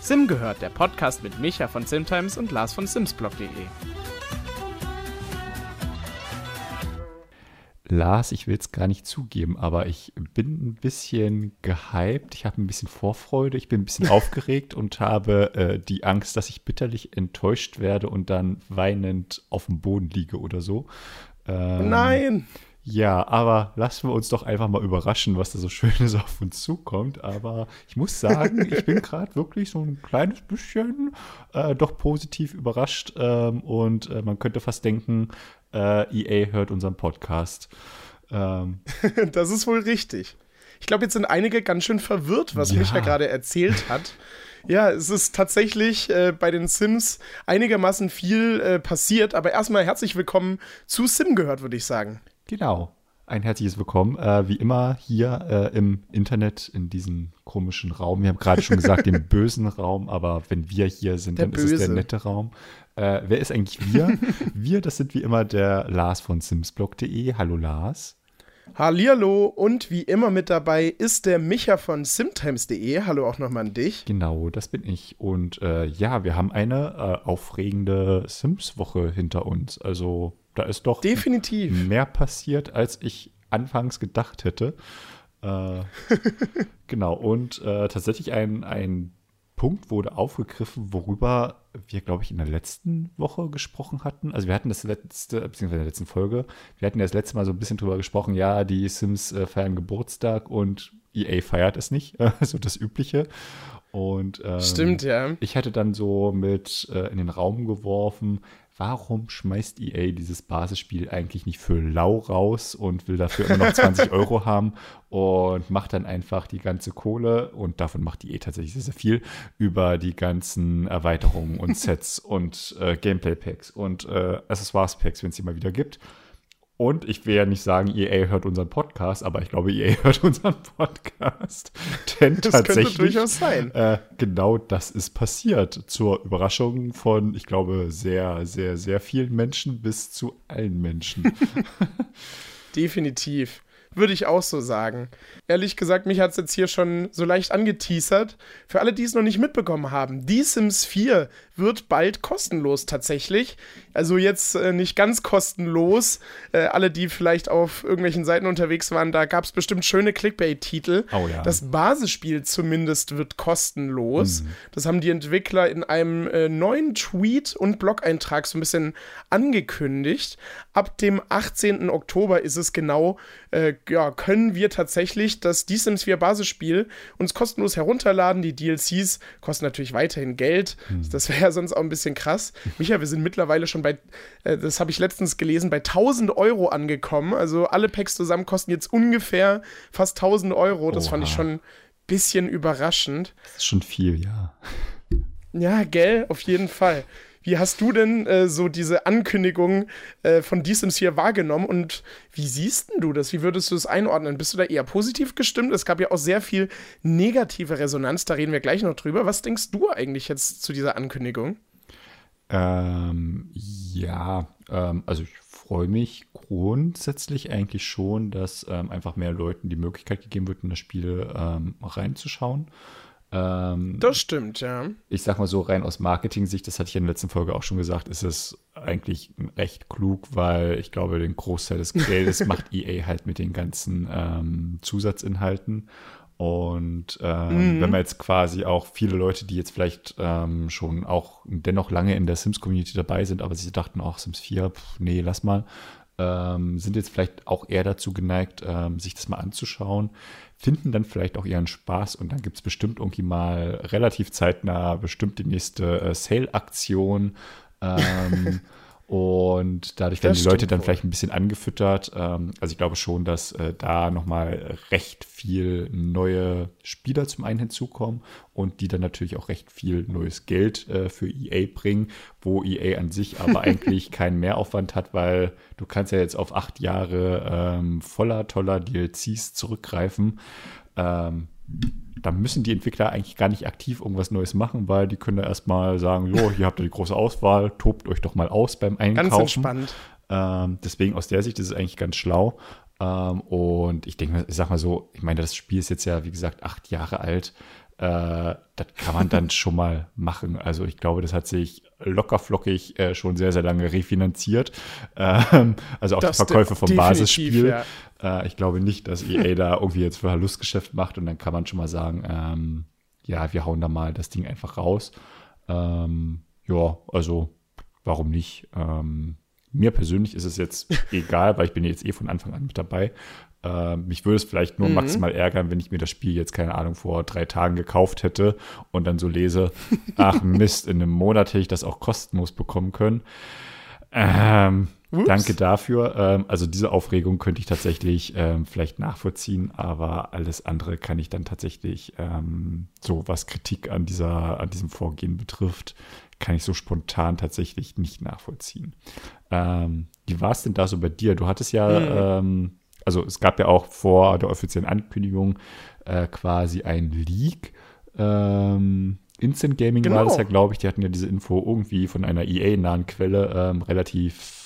Sim gehört, der Podcast mit Micha von Simtimes und Lars von Simsblog.de. Lars, ich will es gar nicht zugeben, aber ich bin ein bisschen gehypt. Ich habe ein bisschen Vorfreude, ich bin ein bisschen aufgeregt und habe äh, die Angst, dass ich bitterlich enttäuscht werde und dann weinend auf dem Boden liege oder so. Ähm, Nein! Ja, aber lassen wir uns doch einfach mal überraschen, was da so Schönes auf uns zukommt. Aber ich muss sagen, ich bin gerade wirklich so ein kleines bisschen äh, doch positiv überrascht. Ähm, und äh, man könnte fast denken, äh, EA hört unseren Podcast. Ähm. das ist wohl richtig. Ich glaube, jetzt sind einige ganz schön verwirrt, was ja. Micha gerade erzählt hat. Ja, es ist tatsächlich äh, bei den Sims einigermaßen viel äh, passiert, aber erstmal herzlich willkommen zu Sim gehört, würde ich sagen. Genau. Ein herzliches Willkommen, äh, wie immer hier äh, im Internet in diesem komischen Raum. Wir haben gerade schon gesagt, den bösen Raum, aber wenn wir hier sind, der dann Böse. ist es der nette Raum. Äh, wer ist eigentlich wir? wir, das sind wie immer der Lars von simsblog.de. Hallo Lars. Hallihallo und wie immer mit dabei ist der Micha von simtimes.de. Hallo auch nochmal an dich. Genau, das bin ich. Und äh, ja, wir haben eine äh, aufregende Sims-Woche hinter uns. Also da ist doch definitiv mehr passiert, als ich anfangs gedacht hätte. Äh, genau, und äh, tatsächlich ein, ein Punkt wurde aufgegriffen, worüber wir, glaube ich, in der letzten Woche gesprochen hatten. Also wir hatten das letzte, beziehungsweise in der letzten Folge, wir hatten ja das letzte Mal so ein bisschen drüber gesprochen, ja, die Sims äh, feiern Geburtstag und EA feiert es nicht, so das Übliche. Und ähm, Stimmt, ja. Ich hatte dann so mit äh, in den Raum geworfen, warum schmeißt EA dieses Basisspiel eigentlich nicht für lau raus und will dafür immer noch 20 Euro haben und macht dann einfach die ganze Kohle und davon macht EA tatsächlich sehr, sehr viel über die ganzen Erweiterungen und Sets und äh, Gameplay-Packs und äh, Accessoires-Packs, wenn es die mal wieder gibt. Und ich will ja nicht sagen, EA hört unseren Podcast, aber ich glaube, EA hört unseren Podcast. Denn das tatsächlich, könnte durchaus sein. Äh, genau das ist passiert. Zur Überraschung von, ich glaube, sehr, sehr, sehr vielen Menschen bis zu allen Menschen. Definitiv. Würde ich auch so sagen. Ehrlich gesagt, mich hat es jetzt hier schon so leicht angeteasert. Für alle, die es noch nicht mitbekommen haben, Die Sims 4 wird bald kostenlos tatsächlich. Also jetzt äh, nicht ganz kostenlos. Äh, alle, die vielleicht auf irgendwelchen Seiten unterwegs waren, da gab es bestimmt schöne Clickbait-Titel. Oh, ja. Das Basisspiel zumindest wird kostenlos. Mhm. Das haben die Entwickler in einem äh, neuen Tweet und Blog-Eintrag so ein bisschen angekündigt. Ab dem 18. Oktober ist es genau äh, ja, können wir tatsächlich das Die Sims 4 Basisspiel uns kostenlos herunterladen. Die DLCs kosten natürlich weiterhin Geld. Hm. Das wäre ja sonst auch ein bisschen krass. Micha, wir sind mittlerweile schon bei, äh, das habe ich letztens gelesen, bei 1000 Euro angekommen. Also alle Packs zusammen kosten jetzt ungefähr fast 1000 Euro. Das Oha. fand ich schon ein bisschen überraschend. Das ist schon viel, ja. Ja, gell, auf jeden Fall. Wie hast du denn äh, so diese Ankündigung äh, von Die Sims hier wahrgenommen und wie siehst du das? Wie würdest du das einordnen? Bist du da eher positiv gestimmt? Es gab ja auch sehr viel negative Resonanz, da reden wir gleich noch drüber. Was denkst du eigentlich jetzt zu dieser Ankündigung? Ähm, ja, ähm, also ich freue mich grundsätzlich eigentlich schon, dass ähm, einfach mehr Leuten die Möglichkeit gegeben wird, in das Spiel ähm, reinzuschauen. Ähm, das stimmt, ja. Ich sag mal so, rein aus Marketing-Sicht, das hatte ich in der letzten Folge auch schon gesagt, ist es eigentlich recht klug, weil ich glaube, den Großteil des Geldes macht EA halt mit den ganzen ähm, Zusatzinhalten. Und ähm, mhm. wenn man jetzt quasi auch viele Leute, die jetzt vielleicht ähm, schon auch dennoch lange in der Sims-Community dabei sind, aber sie dachten auch, Sims 4, pff, nee, lass mal, ähm, sind jetzt vielleicht auch eher dazu geneigt, ähm, sich das mal anzuschauen, finden dann vielleicht auch ihren Spaß und dann gibt es bestimmt irgendwie mal relativ zeitnah bestimmt die nächste äh, Sale-Aktion. Ähm, Und dadurch werden das die Leute dann wohl. vielleicht ein bisschen angefüttert. Ähm, also ich glaube schon, dass äh, da nochmal recht viel neue Spieler zum einen hinzukommen und die dann natürlich auch recht viel neues Geld äh, für EA bringen, wo EA an sich aber eigentlich keinen Mehraufwand hat, weil du kannst ja jetzt auf acht Jahre ähm, voller toller DLCs zurückgreifen. Ähm, da müssen die Entwickler eigentlich gar nicht aktiv irgendwas Neues machen, weil die können da erstmal sagen, jo, hier habt ihr die große Auswahl, tobt euch doch mal aus beim Einkaufen. Ganz entspannt. Ähm, deswegen aus der Sicht ist es eigentlich ganz schlau. Ähm, und ich denke, ich sag mal so, ich meine, das Spiel ist jetzt ja, wie gesagt, acht Jahre alt. Äh, das kann man dann schon mal machen. Also ich glaube, das hat sich lockerflockig äh, schon sehr, sehr lange refinanziert. Ähm, also auch das die Verkäufe vom Basisspiel. Ja. Äh, ich glaube nicht, dass EA da irgendwie jetzt Verlustgeschäft macht und dann kann man schon mal sagen, ähm, ja, wir hauen da mal das Ding einfach raus. Ähm, ja, also warum nicht? Ähm, mir persönlich ist es jetzt egal, weil ich bin jetzt eh von Anfang an mit dabei. Äh, mich würde es vielleicht nur mhm. maximal ärgern, wenn ich mir das Spiel jetzt, keine Ahnung, vor drei Tagen gekauft hätte und dann so lese, ach Mist, in einem Monat hätte ich das auch kostenlos bekommen können. Ähm, danke dafür. Ähm, also diese Aufregung könnte ich tatsächlich ähm, vielleicht nachvollziehen, aber alles andere kann ich dann tatsächlich, ähm, so was Kritik an dieser, an diesem Vorgehen betrifft, kann ich so spontan tatsächlich nicht nachvollziehen. Ähm, wie war es denn da so bei dir? Du hattest ja mhm also es gab ja auch vor der offiziellen Ankündigung äh, quasi ein Leak. Ähm, Instant Gaming genau. war das ja, glaube ich. Die hatten ja diese Info irgendwie von einer EA-nahen Quelle relativ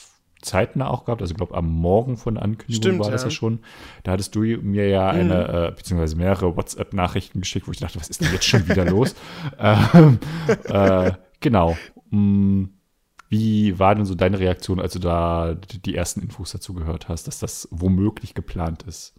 zeitnah auch gehabt. Also ich glaube, am Morgen von der Ankündigung Stimmt, war das ja. ja schon. Da hattest du mir ja mhm. eine, äh, beziehungsweise mehrere WhatsApp-Nachrichten geschickt, wo ich dachte, was ist denn jetzt schon wieder los? ähm, äh, genau. Mm, wie war denn so deine Reaktion, als du da die ersten Infos dazu gehört hast, dass das womöglich geplant ist?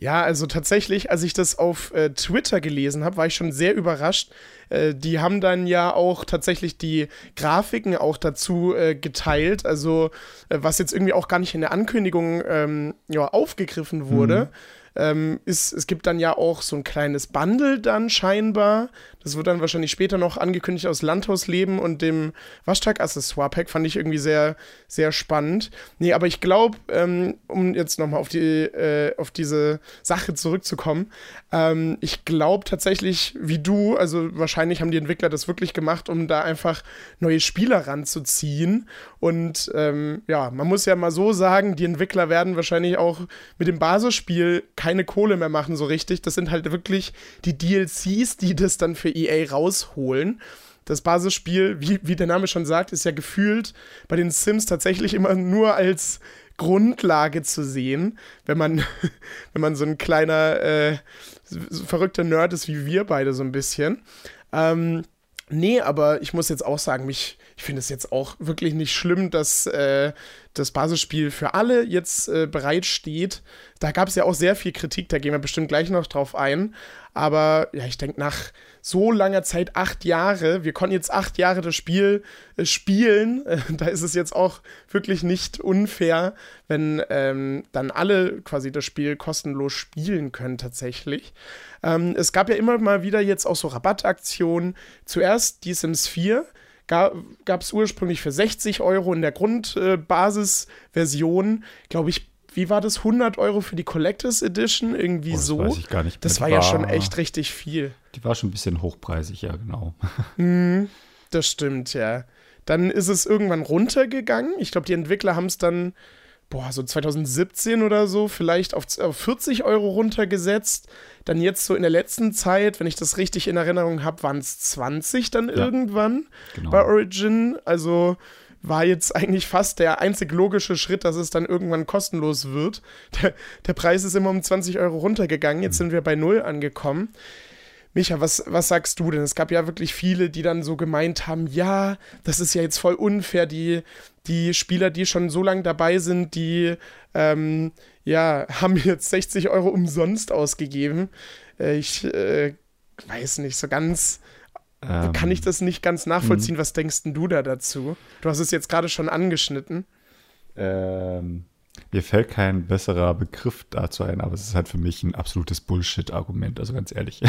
Ja, also tatsächlich, als ich das auf äh, Twitter gelesen habe, war ich schon sehr überrascht. Äh, die haben dann ja auch tatsächlich die Grafiken auch dazu äh, geteilt, also äh, was jetzt irgendwie auch gar nicht in der Ankündigung ähm, ja, aufgegriffen wurde. Mhm ähm, ist, es gibt dann ja auch so ein kleines Bundle dann scheinbar. Das wird dann wahrscheinlich später noch angekündigt aus Landhausleben und dem Waschtag-Accessoire-Pack. Fand ich irgendwie sehr, sehr spannend. Nee, aber ich glaube, ähm, um jetzt nochmal auf, die, äh, auf diese Sache zurückzukommen, ähm, ich glaube tatsächlich, wie du, also wahrscheinlich haben die Entwickler das wirklich gemacht, um da einfach neue Spieler ranzuziehen. Und ähm, ja, man muss ja mal so sagen, die Entwickler werden wahrscheinlich auch mit dem Basisspiel keine Kohle mehr machen so richtig. Das sind halt wirklich die DLCs, die das dann für EA rausholen. Das Basisspiel, wie, wie der Name schon sagt, ist ja gefühlt bei den Sims tatsächlich immer nur als Grundlage zu sehen, wenn man, wenn man so ein kleiner äh, verrückter Nerd ist wie wir beide so ein bisschen. Ähm, nee, aber ich muss jetzt auch sagen, mich, ich finde es jetzt auch wirklich nicht schlimm, dass äh, das Basisspiel für alle jetzt äh, bereitsteht. Da gab es ja auch sehr viel Kritik, da gehen wir bestimmt gleich noch drauf ein. Aber ja, ich denke, nach so langer Zeit, acht Jahre, wir konnten jetzt acht Jahre das Spiel äh, spielen. Äh, da ist es jetzt auch wirklich nicht unfair, wenn ähm, dann alle quasi das Spiel kostenlos spielen können, tatsächlich. Ähm, es gab ja immer mal wieder jetzt auch so Rabattaktionen. Zuerst die Sims 4 gab es ursprünglich für 60 Euro in der Grundbasisversion, äh, glaube ich, wie war das? 100 Euro für die Collectors Edition? Irgendwie oh, das so. Weiß ich gar nicht. Das war, war ja schon echt richtig viel. Die war schon ein bisschen hochpreisig, ja, genau. Mm, das stimmt, ja. Dann ist es irgendwann runtergegangen. Ich glaube, die Entwickler haben es dann, boah, so 2017 oder so, vielleicht auf, auf 40 Euro runtergesetzt. Dann jetzt so in der letzten Zeit, wenn ich das richtig in Erinnerung habe, waren es 20 dann ja, irgendwann genau. bei Origin. Also war jetzt eigentlich fast der einzig logische Schritt, dass es dann irgendwann kostenlos wird. Der, der Preis ist immer um 20 Euro runtergegangen. Jetzt mhm. sind wir bei Null angekommen. Micha, was, was sagst du denn? Es gab ja wirklich viele, die dann so gemeint haben, ja, das ist ja jetzt voll unfair, die, die Spieler, die schon so lange dabei sind, die ähm, ja, haben jetzt 60 Euro umsonst ausgegeben. Äh, ich äh, weiß nicht, so ganz ähm, kann ich das nicht ganz nachvollziehen. Mhm. Was denkst du da dazu? Du hast es jetzt gerade schon angeschnitten. Ähm, mir fällt kein besserer Begriff dazu ein, aber es ist halt für mich ein absolutes Bullshit-Argument, also ganz ehrlich.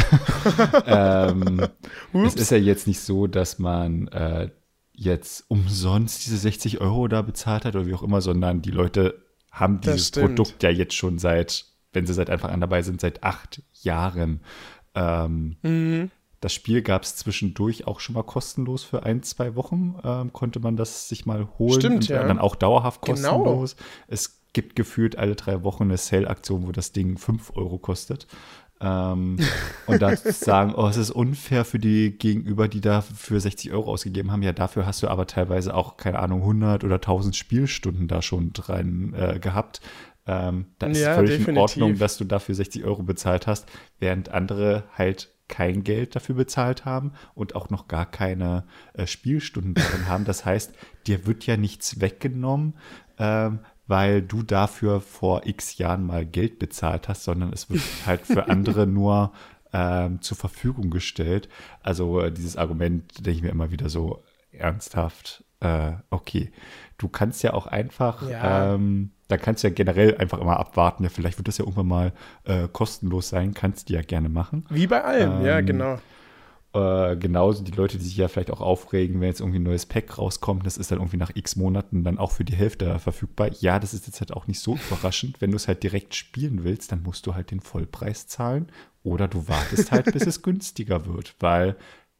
ähm, es ist ja jetzt nicht so, dass man äh, jetzt umsonst diese 60 Euro da bezahlt hat oder wie auch immer, sondern die Leute haben dieses Produkt ja jetzt schon seit, wenn sie seit Anfang an dabei sind, seit acht Jahren. Ähm, mhm. Das Spiel gab es zwischendurch auch schon mal kostenlos für ein, zwei Wochen. Ähm, konnte man das sich mal holen. Stimmt, ja. Dann auch dauerhaft genau. kostenlos. Genau. Es gibt gefühlt alle drei Wochen eine Sale-Aktion, wo das Ding 5 Euro kostet. Ähm, und da sagen, oh, es ist unfair für die Gegenüber, die da für 60 Euro ausgegeben haben. Ja, dafür hast du aber teilweise auch, keine Ahnung, 100 oder 1000 Spielstunden da schon dran äh, gehabt. Ähm, da ist ja, völlig definitiv. in Ordnung, dass du dafür 60 Euro bezahlt hast, während andere halt kein Geld dafür bezahlt haben und auch noch gar keine äh, Spielstunden darin haben. Das heißt, dir wird ja nichts weggenommen, ähm, weil du dafür vor x Jahren mal Geld bezahlt hast, sondern es wird halt für andere nur ähm, zur Verfügung gestellt. Also äh, dieses Argument denke ich mir immer wieder so ernsthaft, äh, okay, du kannst ja auch einfach, ja. Ähm, da kannst du ja generell einfach immer abwarten, ja, vielleicht wird das ja irgendwann mal äh, kostenlos sein, kannst du ja gerne machen. Wie bei allem, ähm, ja, genau. Äh, genauso die Leute, die sich ja vielleicht auch aufregen, wenn jetzt irgendwie ein neues Pack rauskommt, das ist dann irgendwie nach x Monaten dann auch für die Hälfte verfügbar. Ja, das ist jetzt halt auch nicht so überraschend. Wenn du es halt direkt spielen willst, dann musst du halt den Vollpreis zahlen oder du wartest halt, bis es günstiger wird, weil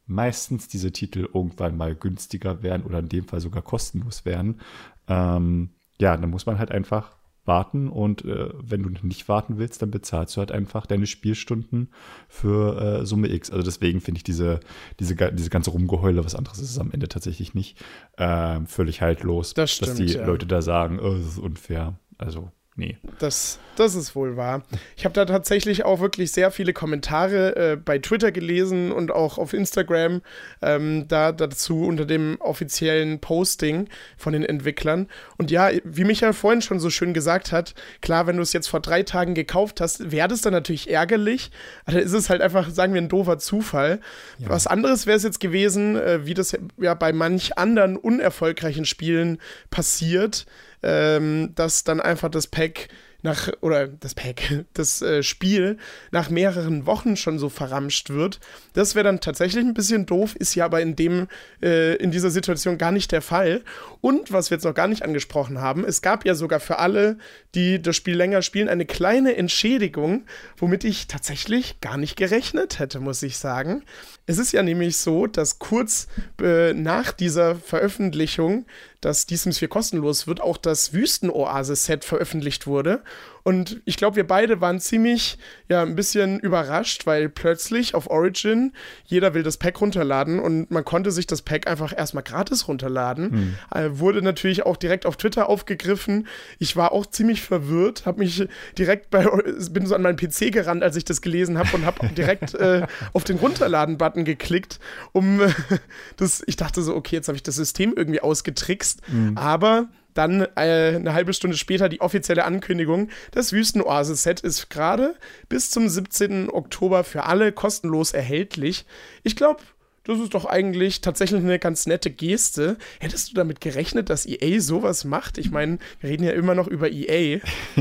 meistens diese Titel irgendwann mal günstiger werden oder in dem Fall sogar kostenlos werden. Ähm, ja, dann muss man halt einfach warten und äh, wenn du nicht warten willst, dann bezahlst du halt einfach deine Spielstunden für äh, Summe X. Also deswegen finde ich diese, diese, diese ganze Rumgeheule, was anderes ist es am Ende tatsächlich nicht, äh, völlig haltlos, das stimmt, dass die ja. Leute da sagen, oh, das ist unfair. Also nee. Das, das ist wohl wahr. Ich habe da tatsächlich auch wirklich sehr viele Kommentare äh, bei Twitter gelesen und auch auf Instagram ähm, da dazu unter dem offiziellen Posting von den Entwicklern. Und ja, wie Michael vorhin schon so schön gesagt hat, klar, wenn du es jetzt vor drei Tagen gekauft hast, wäre das dann natürlich ärgerlich. Aber dann ist es halt einfach, sagen wir, ein doofer Zufall. Ja. Was anderes wäre es jetzt gewesen, äh, wie das ja bei manch anderen unerfolgreichen Spielen passiert ähm, dass dann einfach das Pack nach, oder das Pack, das äh, Spiel nach mehreren Wochen schon so verramscht wird. Das wäre dann tatsächlich ein bisschen doof, ist ja aber in dem, äh, in dieser Situation gar nicht der Fall. Und was wir jetzt noch gar nicht angesprochen haben, es gab ja sogar für alle, die das Spiel länger spielen, eine kleine Entschädigung, womit ich tatsächlich gar nicht gerechnet hätte, muss ich sagen. Es ist ja nämlich so, dass kurz äh, nach dieser Veröffentlichung dass die Sims 4 kostenlos wird, auch das Wüstenoase-Set veröffentlicht wurde. Und ich glaube, wir beide waren ziemlich, ja, ein bisschen überrascht, weil plötzlich auf Origin jeder will das Pack runterladen und man konnte sich das Pack einfach erstmal gratis runterladen. Mhm. Äh, wurde natürlich auch direkt auf Twitter aufgegriffen. Ich war auch ziemlich verwirrt, habe mich direkt bei, bin so an meinen PC gerannt, als ich das gelesen habe und habe direkt äh, auf den Runterladen-Button geklickt, um äh, das, ich dachte so, okay, jetzt habe ich das System irgendwie ausgetrickst, mhm. aber dann äh, eine halbe Stunde später die offizielle Ankündigung, das Wüstenoase-Set ist gerade bis zum 17. Oktober für alle kostenlos erhältlich. Ich glaube, das ist doch eigentlich tatsächlich eine ganz nette Geste. Hättest du damit gerechnet, dass EA sowas macht? Ich meine, wir reden ja immer noch über EA.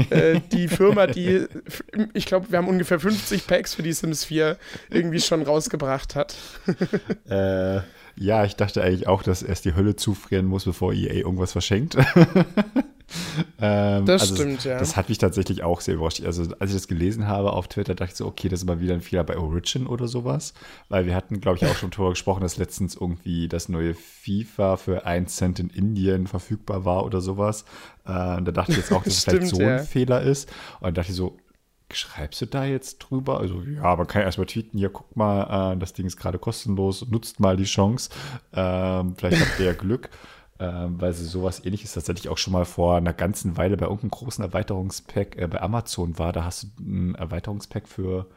äh, die Firma, die, ich glaube, wir haben ungefähr 50 Packs für die Sims 4 irgendwie schon rausgebracht hat. äh. Ja, ich dachte eigentlich auch, dass erst die Hölle zufrieren muss, bevor EA irgendwas verschenkt. ähm, das also stimmt, ja. Das hat mich tatsächlich auch sehr überrascht. Also, als ich das gelesen habe auf Twitter, dachte ich so, okay, das ist mal wieder ein Fehler bei Origin oder sowas. Weil wir hatten, glaube ich, auch schon darüber gesprochen, dass letztens irgendwie das neue FIFA für 1 Cent in Indien verfügbar war oder sowas. Äh, da dachte ich jetzt auch, dass es vielleicht so ja. ein Fehler ist. Und dachte ich so, schreibst du da jetzt drüber? Also ja, man kann erstmal tweeten, hier guck mal, äh, das Ding ist gerade kostenlos, nutzt mal die Chance. Ähm, vielleicht habt ihr ja Glück. Ähm, weil sie sowas ähnliches tatsächlich auch schon mal vor einer ganzen Weile bei irgendeinem großen Erweiterungspack äh, bei Amazon war. Da hast du ein Erweiterungspack für,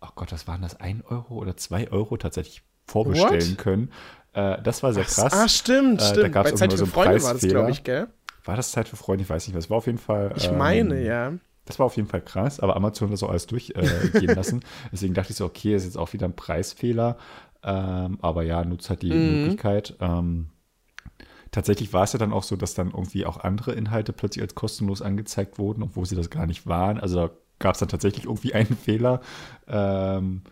ach oh Gott, was waren das, ein Euro oder zwei Euro tatsächlich vorbestellen What? können. Äh, das war sehr krass. Ah, stimmt, äh, stimmt. Da gab es Zeit so Freunde war das, glaube ich, gell? War das Zeit für Freunde? Ich weiß nicht mehr. Es war auf jeden Fall. Ich meine, ähm, ja. Das war auf jeden Fall krass, aber Amazon hat das auch alles durchgehen äh, lassen. Deswegen dachte ich so, okay, ist jetzt auch wieder ein Preisfehler. Ähm, aber ja, nutzt halt die mhm. Möglichkeit. Ähm, tatsächlich war es ja dann auch so, dass dann irgendwie auch andere Inhalte plötzlich als kostenlos angezeigt wurden, obwohl sie das gar nicht waren. Also da gab es dann tatsächlich irgendwie einen Fehler. Ähm,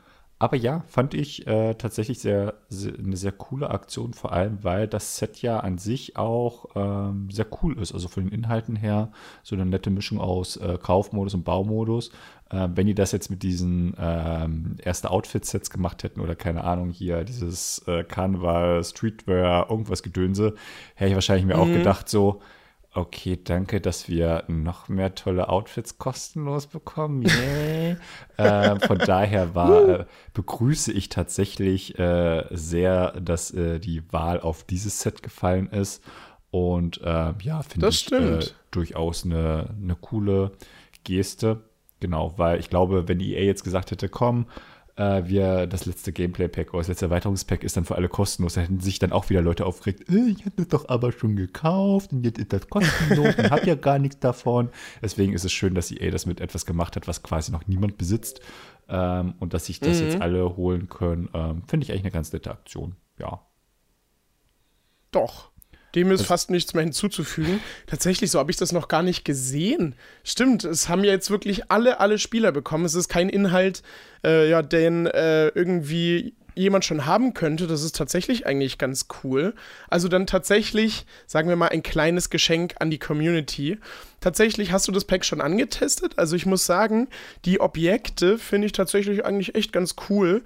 aber ja, fand ich äh, tatsächlich sehr, sehr, eine sehr coole Aktion, vor allem, weil das Set ja an sich auch ähm, sehr cool ist. Also von den Inhalten her so eine nette Mischung aus äh, Kaufmodus und Baumodus. Äh, wenn die das jetzt mit diesen ähm, erste Outfit-Sets gemacht hätten oder keine Ahnung, hier dieses äh, Karneval, Streetwear, irgendwas Gedönse, hätte ich wahrscheinlich mir mhm. auch gedacht, so, Okay, danke, dass wir noch mehr tolle Outfits kostenlos bekommen. Yeah. äh, von daher war, äh, begrüße ich tatsächlich äh, sehr, dass äh, die Wahl auf dieses Set gefallen ist. Und äh, ja, finde ich äh, durchaus eine, eine coole Geste. Genau, weil ich glaube, wenn EA jetzt gesagt hätte, komm, äh, wir das letzte Gameplay-Pack oder das letzte Erweiterungspack ist dann für alle kostenlos. Da hätten sich dann auch wieder Leute aufgeregt, äh, ich habe das doch aber schon gekauft und jetzt ist das kostenlos und habe ja gar nichts davon. Deswegen ist es schön, dass EA das mit etwas gemacht hat, was quasi noch niemand besitzt ähm, und dass sich das mhm. jetzt alle holen können. Ähm, Finde ich eigentlich eine ganz nette Aktion, ja. Doch, dem ist fast nichts mehr hinzuzufügen. Tatsächlich, so habe ich das noch gar nicht gesehen. Stimmt, es haben ja jetzt wirklich alle, alle Spieler bekommen. Es ist kein Inhalt, äh, ja, den äh, irgendwie jemand schon haben könnte. Das ist tatsächlich eigentlich ganz cool. Also dann tatsächlich, sagen wir mal, ein kleines Geschenk an die Community. Tatsächlich hast du das Pack schon angetestet. Also ich muss sagen, die Objekte finde ich tatsächlich eigentlich echt ganz cool.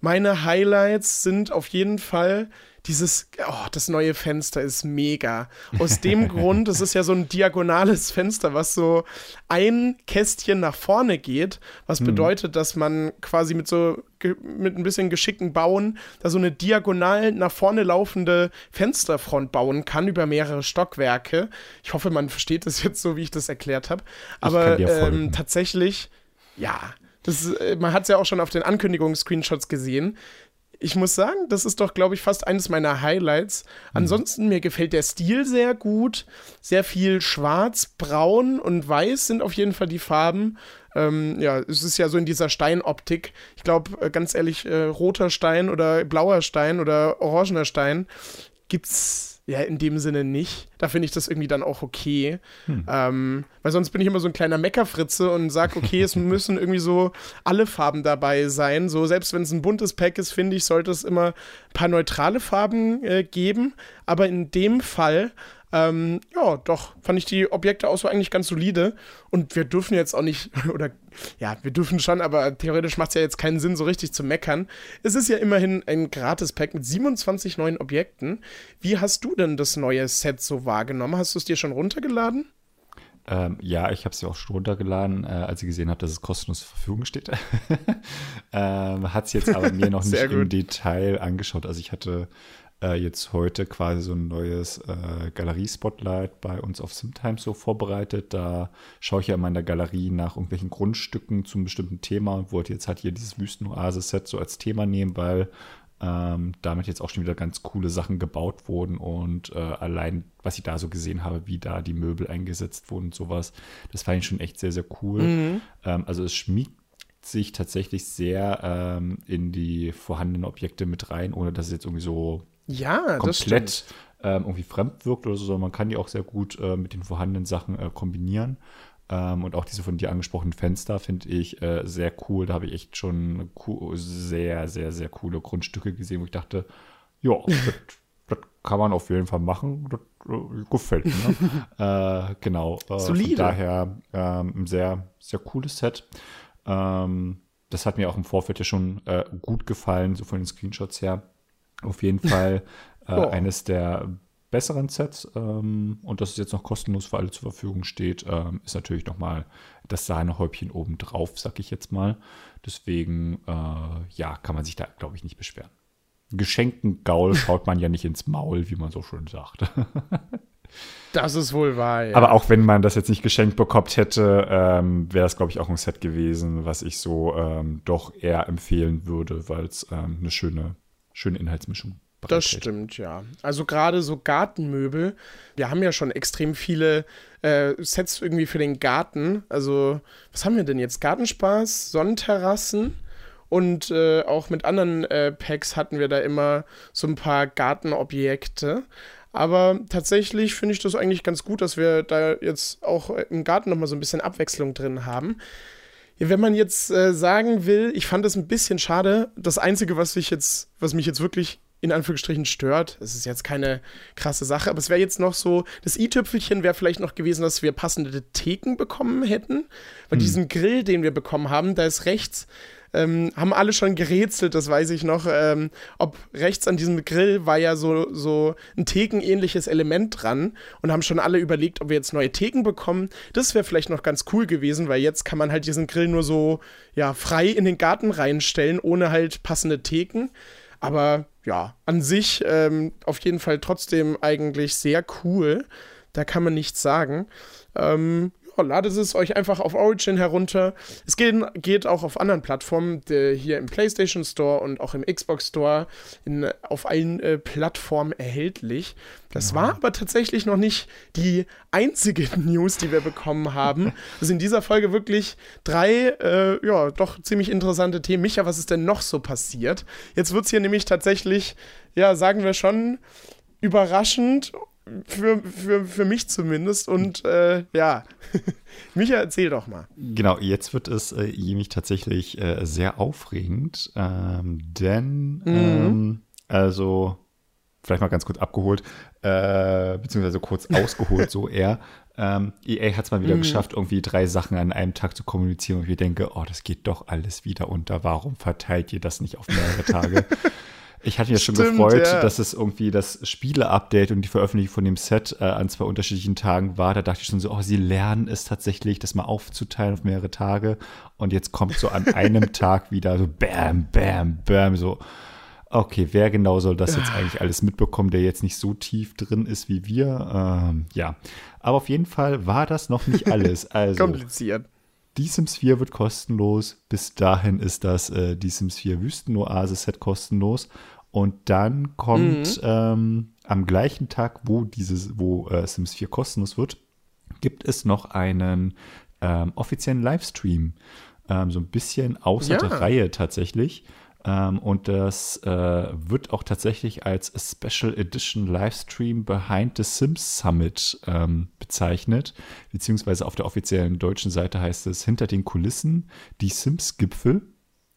Meine Highlights sind auf jeden Fall dieses, oh, das neue Fenster ist mega. Aus dem Grund, es ist ja so ein diagonales Fenster, was so ein Kästchen nach vorne geht, was mhm. bedeutet, dass man quasi mit so, mit ein bisschen geschickten Bauen da so eine diagonal nach vorne laufende Fensterfront bauen kann über mehrere Stockwerke. Ich hoffe, man versteht das jetzt so, wie ich das erklärt habe. Aber ähm, tatsächlich, ja, das, äh, man hat es ja auch schon auf den Ankündigungsscreenshots gesehen ich muss sagen, das ist doch, glaube ich, fast eines meiner Highlights. Ansonsten, mir gefällt der Stil sehr gut. Sehr viel Schwarz, Braun und Weiß sind auf jeden Fall die Farben. Ähm, ja, es ist ja so in dieser Steinoptik. Ich glaube, äh, ganz ehrlich, äh, roter Stein oder blauer Stein oder orangener Stein gibt's ja, in dem Sinne nicht. Da finde ich das irgendwie dann auch okay. Hm. Ähm, weil sonst bin ich immer so ein kleiner Meckerfritze und sage, okay, es müssen irgendwie so alle Farben dabei sein. So, selbst wenn es ein buntes Pack ist, finde ich, sollte es immer ein paar neutrale Farben äh, geben. Aber in dem Fall ähm, ja, doch, fand ich die Objekteauswahl eigentlich ganz solide. Und wir dürfen jetzt auch nicht, oder ja, wir dürfen schon, aber theoretisch macht es ja jetzt keinen Sinn, so richtig zu meckern. Es ist ja immerhin ein Gratis-Pack mit 27 neuen Objekten. Wie hast du denn das neue Set so wahrgenommen? Hast du es dir schon runtergeladen? Ähm, ja, ich habe es ja auch schon runtergeladen, äh, als ich gesehen habe, dass es kostenlos zur Verfügung steht. ähm, Hat es jetzt aber mir noch nicht im Detail angeschaut. Also ich hatte äh, jetzt heute quasi so ein neues äh, Galerie-Spotlight bei uns auf Simtimes so vorbereitet. Da schaue ich ja immer in der Galerie nach irgendwelchen Grundstücken zum bestimmten Thema und wollte jetzt halt hier dieses Wüstenoase-Set so als Thema nehmen, weil ähm, damit jetzt auch schon wieder ganz coole Sachen gebaut wurden und äh, allein, was ich da so gesehen habe, wie da die Möbel eingesetzt wurden und sowas, das fand ich schon echt sehr, sehr cool. Mhm. Ähm, also es schmiegt sich tatsächlich sehr ähm, in die vorhandenen Objekte mit rein, ohne dass es jetzt irgendwie so ja, komplett ähm, irgendwie fremd wirkt oder so, sondern man kann die auch sehr gut äh, mit den vorhandenen Sachen äh, kombinieren. Ähm, und auch diese von dir angesprochenen Fenster finde ich äh, sehr cool. Da habe ich echt schon sehr, sehr, sehr coole Grundstücke gesehen, wo ich dachte, ja, das, kann man auf jeden Fall machen. Das äh, gefällt mir. Äh, genau. Äh, Solide. Von daher ähm, ein sehr, sehr cooles Set. Ähm, das hat mir auch im Vorfeld ja schon gut gefallen, so von den Screenshots her. Auf jeden Fall äh, oh. eines der besseren Sets ähm, und dass es jetzt noch kostenlos für alle zur Verfügung steht, ähm, ist natürlich nochmal das Sahnehäubchen obendrauf, sag ich jetzt mal. Deswegen, äh, ja, kann man sich da, glaube ich, nicht beschweren. Geschenkten Gaul schaut man ja nicht ins Maul, wie man so schön sagt. Das ist wohl wahr. Ja. Aber auch wenn man das jetzt nicht geschenkt bekommen hätte, ähm, wäre das, glaube ich, auch ein Set gewesen, was ich so ähm, doch eher empfehlen würde, weil es ähm, eine schöne schöne Inhaltsmischung. Das stimmt, ja. Also gerade so Gartenmöbel. Wir haben ja schon extrem viele äh, Sets irgendwie für den Garten. Also, was haben wir denn jetzt? Gartenspaß, Sonnenterrassen und äh, auch mit anderen äh, Packs hatten wir da immer so ein paar Gartenobjekte. Aber tatsächlich finde ich das eigentlich ganz gut, dass wir da jetzt auch im Garten nochmal so ein bisschen Abwechslung drin haben. Wenn man jetzt äh, sagen will, ich fand es ein bisschen schade, das Einzige, was ich jetzt, was mich jetzt wirklich in Anführungsstrichen stört. Es ist jetzt keine krasse Sache, aber es wäre jetzt noch so, das i-Tüpfelchen wäre vielleicht noch gewesen, dass wir passende Theken bekommen hätten. Weil hm. diesen Grill, den wir bekommen haben, da ist rechts ähm, haben alle schon gerätselt, das weiß ich noch, ähm, ob rechts an diesem Grill war ja so, so ein Thekenähnliches Element dran und haben schon alle überlegt, ob wir jetzt neue Theken bekommen. Das wäre vielleicht noch ganz cool gewesen, weil jetzt kann man halt diesen Grill nur so ja, frei in den Garten reinstellen, ohne halt passende Theken. Aber ja, an sich ähm, auf jeden Fall trotzdem eigentlich sehr cool. Da kann man nichts sagen. Ähm, ja, ladet es euch einfach auf Origin herunter. Es geht, geht auch auf anderen Plattformen, hier im PlayStation Store und auch im Xbox Store, in, auf allen äh, Plattformen erhältlich. Das ja. war aber tatsächlich noch nicht die einzige News, die wir bekommen haben. Es sind in dieser Folge wirklich drei, äh, ja, doch ziemlich interessante Themen. Micha, was ist denn noch so passiert? Jetzt wird es hier nämlich tatsächlich, ja, sagen wir schon, überraschend für, für, für mich zumindest. Und äh, ja, Micha, erzähl doch mal. Genau, jetzt wird es äh, nämlich tatsächlich äh, sehr aufregend, ähm, denn, mhm. ähm, also, vielleicht mal ganz kurz abgeholt, äh, beziehungsweise kurz ausgeholt, so eher. Ähm, EA hat es mal wieder mhm. geschafft, irgendwie drei Sachen an einem Tag zu kommunizieren und ich denke, oh, das geht doch alles wieder unter. Warum verteilt ihr das nicht auf mehrere Tage? Ich hatte mich ja schon gefreut, ja. dass es irgendwie das Spiele-Update und die Veröffentlichung von dem Set äh, an zwei unterschiedlichen Tagen war. Da dachte ich schon so, oh, sie lernen es tatsächlich, das mal aufzuteilen auf mehrere Tage. Und jetzt kommt so an einem Tag wieder so Bam, Bam, Bam, so. Okay, wer genau soll das jetzt eigentlich alles mitbekommen, der jetzt nicht so tief drin ist wie wir? Ähm, ja, aber auf jeden Fall war das noch nicht alles. Also, Kompliziert. Die Sims 4 wird kostenlos. Bis dahin ist das äh, die Sims 4 Wüstenoase-Set kostenlos. Und dann kommt mhm. ähm, am gleichen Tag, wo dieses, wo äh, Sims 4 kostenlos wird, gibt es noch einen ähm, offiziellen Livestream. Ähm, so ein bisschen außer ja. der Reihe tatsächlich. Ähm, und das äh, wird auch tatsächlich als Special Edition Livestream Behind the Sims Summit ähm, bezeichnet. Beziehungsweise auf der offiziellen deutschen Seite heißt es Hinter den Kulissen die Sims Gipfel.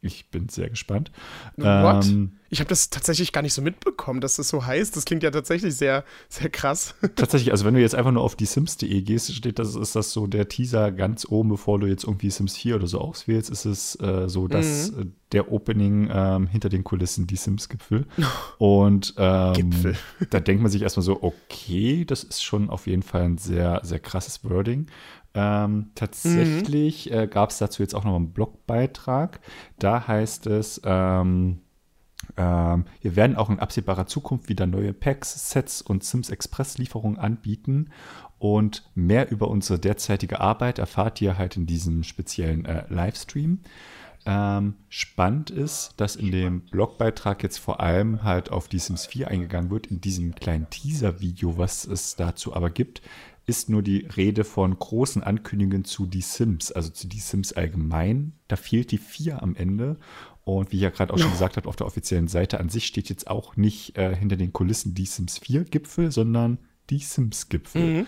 Ich bin sehr gespannt. What? Ähm, ich habe das tatsächlich gar nicht so mitbekommen, dass das so heißt. Das klingt ja tatsächlich sehr, sehr krass. Tatsächlich, also wenn du jetzt einfach nur auf die Sims.de gehst, steht das, ist das so der Teaser ganz oben, bevor du jetzt irgendwie Sims 4 oder so auswählst, ist es äh, so, dass mhm. Äh, der Opening ähm, hinter den Kulissen die Sims-Gipfel. Und ähm, Gipfel. da denkt man sich erstmal so, okay, das ist schon auf jeden Fall ein sehr, sehr krasses Wording. Ähm, tatsächlich mhm. äh, gab es dazu jetzt auch noch einen Blogbeitrag. Da heißt es, ähm, ähm, wir werden auch in absehbarer Zukunft wieder neue Packs, Sets und Sims Express Lieferungen anbieten. Und mehr über unsere derzeitige Arbeit erfahrt ihr halt in diesem speziellen äh, Livestream. Ähm, spannend ist, dass in dem Blogbeitrag jetzt vor allem halt auf die Sims 4 eingegangen wird, in diesem kleinen Teaser-Video, was es dazu aber gibt, ist nur die Rede von großen Ankündigungen zu Die Sims, also zu Die Sims allgemein. Da fehlt die 4 am Ende. Und wie ich ja gerade auch schon gesagt habe, auf der offiziellen Seite an sich steht jetzt auch nicht äh, hinter den Kulissen Die Sims 4 Gipfel, sondern Die Sims Gipfel. Mhm.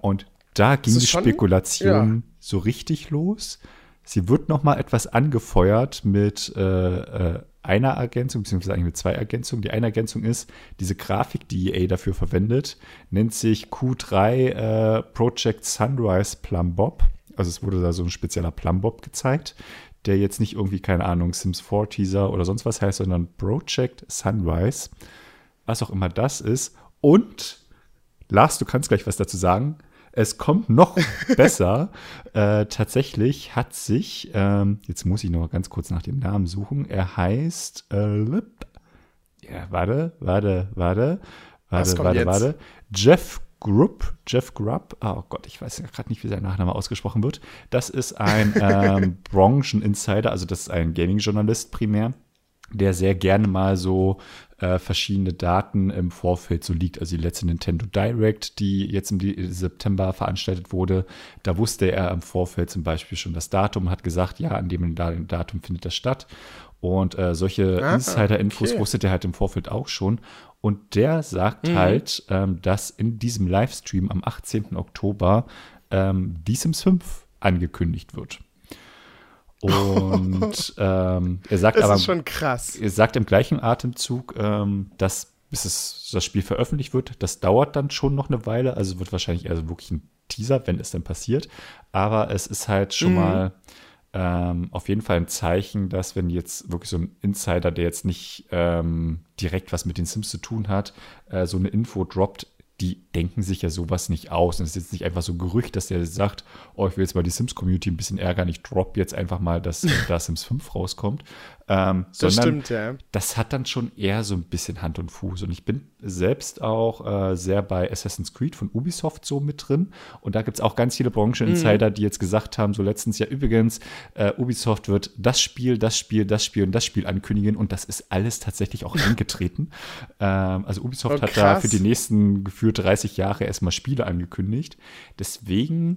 Und da ging die schon, Spekulation ja. so richtig los. Sie wird noch mal etwas angefeuert mit äh, äh, einer Ergänzung, beziehungsweise eigentlich mit zwei Ergänzungen. Die eine Ergänzung ist, diese Grafik, die EA dafür verwendet, nennt sich Q3 äh, Project Sunrise Plum Bob. Also es wurde da so ein spezieller Plum Bob gezeigt, der jetzt nicht irgendwie, keine Ahnung, Sims 4 Teaser oder sonst was heißt, sondern Project Sunrise. Was auch immer das ist. Und, Lars, du kannst gleich was dazu sagen. Es kommt noch besser. äh, tatsächlich hat sich, ähm, jetzt muss ich noch ganz kurz nach dem Namen suchen. Er heißt, äh, ja, warte, warte, warte, warte, warte, jetzt? warte. Jeff Grupp, Jeff Grubb, oh Gott, ich weiß gerade nicht, wie sein Nachname ausgesprochen wird. Das ist ein ähm, Brancheninsider, also das ist ein Gaming-Journalist primär, der sehr gerne mal so äh, verschiedene Daten im Vorfeld so liegt. Also die letzte Nintendo Direct, die jetzt im September veranstaltet wurde, da wusste er im Vorfeld zum Beispiel schon das Datum, hat gesagt, ja, an dem Datum findet das statt. Und äh, solche ah, Insider-Infos okay. wusste der halt im Vorfeld auch schon. Und der sagt mhm. halt, ähm, dass in diesem Livestream am 18. Oktober ähm, die Sims 5 angekündigt wird. Und ähm, er sagt das aber. Das ist schon krass. Er sagt im gleichen Atemzug, ähm, dass bis es, das Spiel veröffentlicht wird, das dauert dann schon noch eine Weile. Also wird wahrscheinlich eher wirklich ein Teaser, wenn es dann passiert. Aber es ist halt schon mhm. mal ähm, auf jeden Fall ein Zeichen, dass wenn jetzt wirklich so ein Insider, der jetzt nicht ähm, direkt was mit den Sims zu tun hat, äh, so eine Info droppt, die denken sich ja sowas nicht aus. Und es ist jetzt nicht einfach so ein Gerücht, dass der sagt, oh, ich will jetzt mal die Sims-Community ein bisschen ärgern, ich drop jetzt einfach mal, dass da Sims 5 rauskommt. Ähm, das sondern stimmt, ja. Das hat dann schon eher so ein bisschen Hand und Fuß. Und ich bin selbst auch äh, sehr bei Assassin's Creed von Ubisoft so mit drin. Und da gibt es auch ganz viele Brancheninsider, mhm. die jetzt gesagt haben, so letztens ja übrigens, äh, Ubisoft wird das Spiel, das Spiel, das Spiel und das Spiel ankündigen. Und das ist alles tatsächlich auch eingetreten. ähm, also Ubisoft oh, hat da für die nächsten gefühlt 30 Jahre erstmal Spiele angekündigt. Deswegen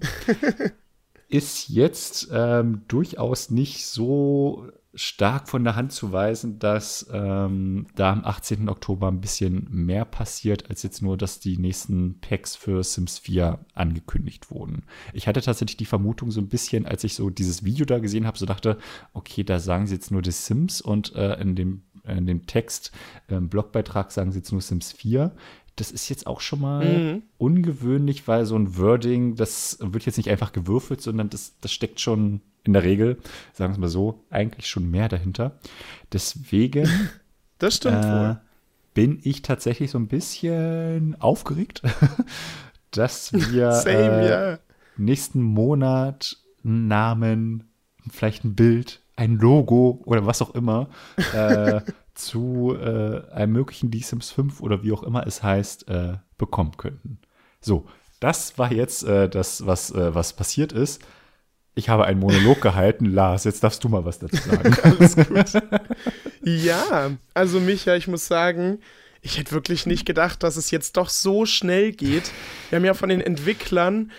ist jetzt ähm, durchaus nicht so stark von der Hand zu weisen, dass ähm, da am 18. Oktober ein bisschen mehr passiert, als jetzt nur, dass die nächsten Packs für Sims 4 angekündigt wurden. Ich hatte tatsächlich die Vermutung so ein bisschen, als ich so dieses Video da gesehen habe, so dachte, okay, da sagen sie jetzt nur die Sims und äh, in dem in dem Text, ähm, Blogbeitrag sagen sie jetzt nur Sims 4 das ist jetzt auch schon mal mhm. ungewöhnlich, weil so ein Wording, das wird jetzt nicht einfach gewürfelt, sondern das, das steckt schon in der Regel, sagen wir es mal so, eigentlich schon mehr dahinter. Deswegen das stimmt äh, wohl. bin ich tatsächlich so ein bisschen aufgeregt, dass wir Same, äh, yeah. nächsten Monat einen Namen, vielleicht ein Bild, ein Logo oder was auch immer äh, zu äh, einem möglichen The Sims 5 oder wie auch immer es heißt, äh, bekommen könnten. So, das war jetzt äh, das, was, äh, was passiert ist. Ich habe einen Monolog gehalten. Lars, jetzt darfst du mal was dazu sagen. Alles gut. ja, also Micha, ich muss sagen, ich hätte wirklich nicht gedacht, dass es jetzt doch so schnell geht. Wir haben ja von den Entwicklern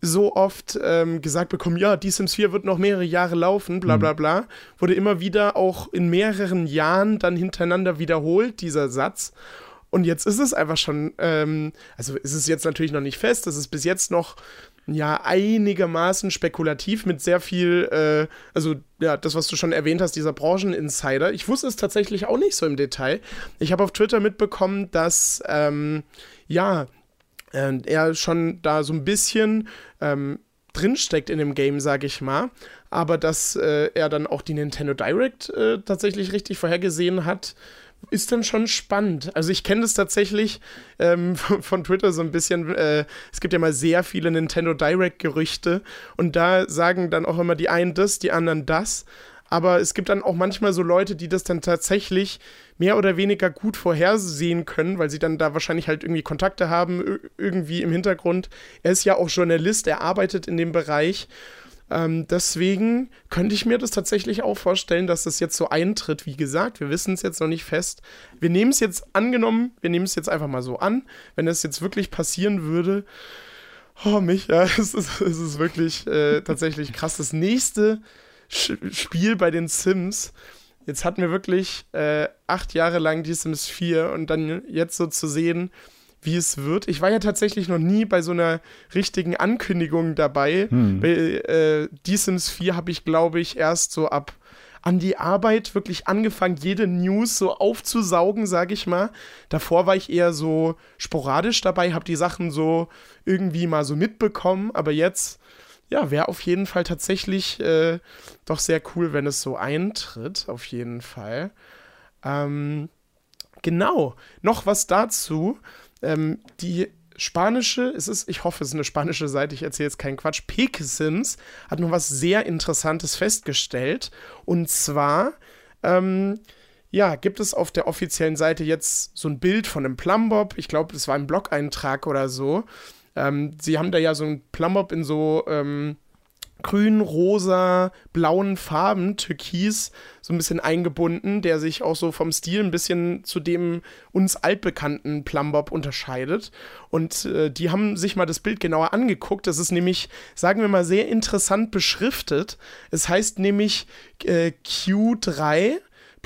so oft ähm, gesagt bekommen, ja, die Sims 4 wird noch mehrere Jahre laufen, bla bla mhm. bla, wurde immer wieder auch in mehreren Jahren dann hintereinander wiederholt, dieser Satz. Und jetzt ist es einfach schon, ähm, also ist es jetzt natürlich noch nicht fest, es ist bis jetzt noch ja einigermaßen spekulativ mit sehr viel, äh, also ja, das, was du schon erwähnt hast, dieser Brancheninsider. Ich wusste es tatsächlich auch nicht so im Detail. Ich habe auf Twitter mitbekommen, dass ähm, ja, äh, er schon da so ein bisschen ähm, drinsteckt in dem Game, sage ich mal. Aber dass äh, er dann auch die Nintendo Direct äh, tatsächlich richtig vorhergesehen hat, ist dann schon spannend. Also ich kenne das tatsächlich ähm, von, von, Twitter so ein bisschen. Äh, es gibt ja mal sehr viele Nintendo Direct-Gerüchte und da sagen dann auch immer die einen das, die anderen das. Aber es gibt dann auch manchmal so Leute, die das dann tatsächlich mehr oder weniger gut vorhersehen können, weil sie dann da wahrscheinlich halt irgendwie Kontakte haben, irgendwie im Hintergrund. Er ist ja auch Journalist, er arbeitet in dem Bereich. Ähm, deswegen könnte ich mir das tatsächlich auch vorstellen, dass das jetzt so eintritt. Wie gesagt, wir wissen es jetzt noch nicht fest. Wir nehmen es jetzt angenommen, wir nehmen es jetzt einfach mal so an. Wenn es jetzt wirklich passieren würde, oh Micha, es ist, es ist wirklich äh, tatsächlich krass. Das nächste Spiel bei den Sims. Jetzt hatten wir wirklich äh, acht Jahre lang die Sims 4 und dann jetzt so zu sehen, wie es wird. Ich war ja tatsächlich noch nie bei so einer richtigen Ankündigung dabei. Hm. Bei äh, die Sims 4 habe ich, glaube ich, erst so ab an die Arbeit wirklich angefangen, jede News so aufzusaugen, sage ich mal. Davor war ich eher so sporadisch dabei, habe die Sachen so irgendwie mal so mitbekommen, aber jetzt ja, wäre auf jeden Fall tatsächlich äh, doch sehr cool, wenn es so eintritt, auf jeden Fall. Ähm, genau, noch was dazu. Ähm, die spanische, es ist, ich hoffe, es ist eine spanische Seite, ich erzähle jetzt keinen Quatsch. Pekesims hat noch was sehr Interessantes festgestellt. Und zwar, ähm, ja, gibt es auf der offiziellen Seite jetzt so ein Bild von einem Plumbob. Ich glaube, das war ein Blog-Eintrag oder so. Ähm, sie haben da ja so ein Plumbob in so ähm, grün, rosa, blauen Farben, türkis, so ein bisschen eingebunden, der sich auch so vom Stil ein bisschen zu dem uns altbekannten Plumbob unterscheidet. Und äh, die haben sich mal das Bild genauer angeguckt. Das ist nämlich, sagen wir mal, sehr interessant beschriftet. Es heißt nämlich äh, Q3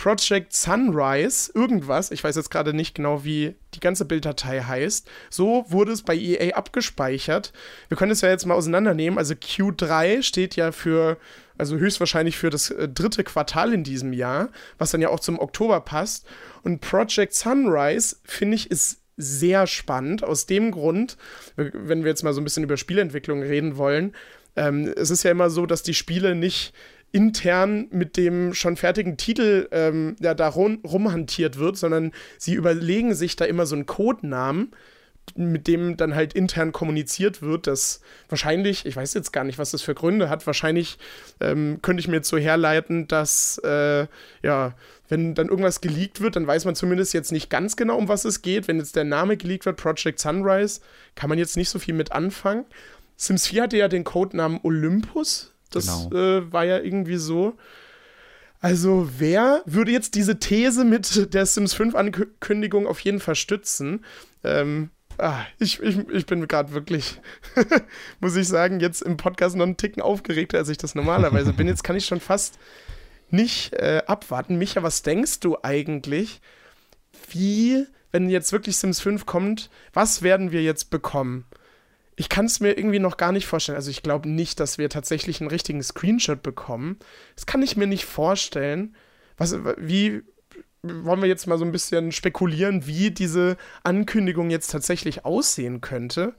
Project Sunrise, irgendwas, ich weiß jetzt gerade nicht genau, wie die ganze Bilddatei heißt. So wurde es bei EA abgespeichert. Wir können es ja jetzt mal auseinandernehmen. Also Q3 steht ja für, also höchstwahrscheinlich für das äh, dritte Quartal in diesem Jahr, was dann ja auch zum Oktober passt. Und Project Sunrise, finde ich, ist sehr spannend. Aus dem Grund, wenn wir jetzt mal so ein bisschen über Spielentwicklung reden wollen, ähm, es ist ja immer so, dass die Spiele nicht intern mit dem schon fertigen Titel ähm, ja, da rum, rumhantiert wird, sondern sie überlegen sich da immer so einen Codenamen, mit dem dann halt intern kommuniziert wird, dass wahrscheinlich, ich weiß jetzt gar nicht, was das für Gründe hat, wahrscheinlich ähm, könnte ich mir jetzt so herleiten, dass, äh, ja, wenn dann irgendwas geleakt wird, dann weiß man zumindest jetzt nicht ganz genau, um was es geht. Wenn jetzt der Name geleakt wird, Project Sunrise, kann man jetzt nicht so viel mit anfangen. Sims 4 hatte ja den Codenamen Olympus. Das genau. äh, war ja irgendwie so. Also, wer würde jetzt diese These mit der Sims 5 Ankündigung auf jeden Fall stützen? Ähm, ah, ich, ich, ich bin gerade wirklich, muss ich sagen, jetzt im Podcast noch einen Ticken aufgeregter, als ich das normalerweise bin. Jetzt kann ich schon fast nicht äh, abwarten. Micha, was denkst du eigentlich, wie, wenn jetzt wirklich Sims 5 kommt, was werden wir jetzt bekommen? Ich kann es mir irgendwie noch gar nicht vorstellen. Also ich glaube nicht, dass wir tatsächlich einen richtigen Screenshot bekommen. Das kann ich mir nicht vorstellen. Was, wie, wollen wir jetzt mal so ein bisschen spekulieren, wie diese Ankündigung jetzt tatsächlich aussehen könnte?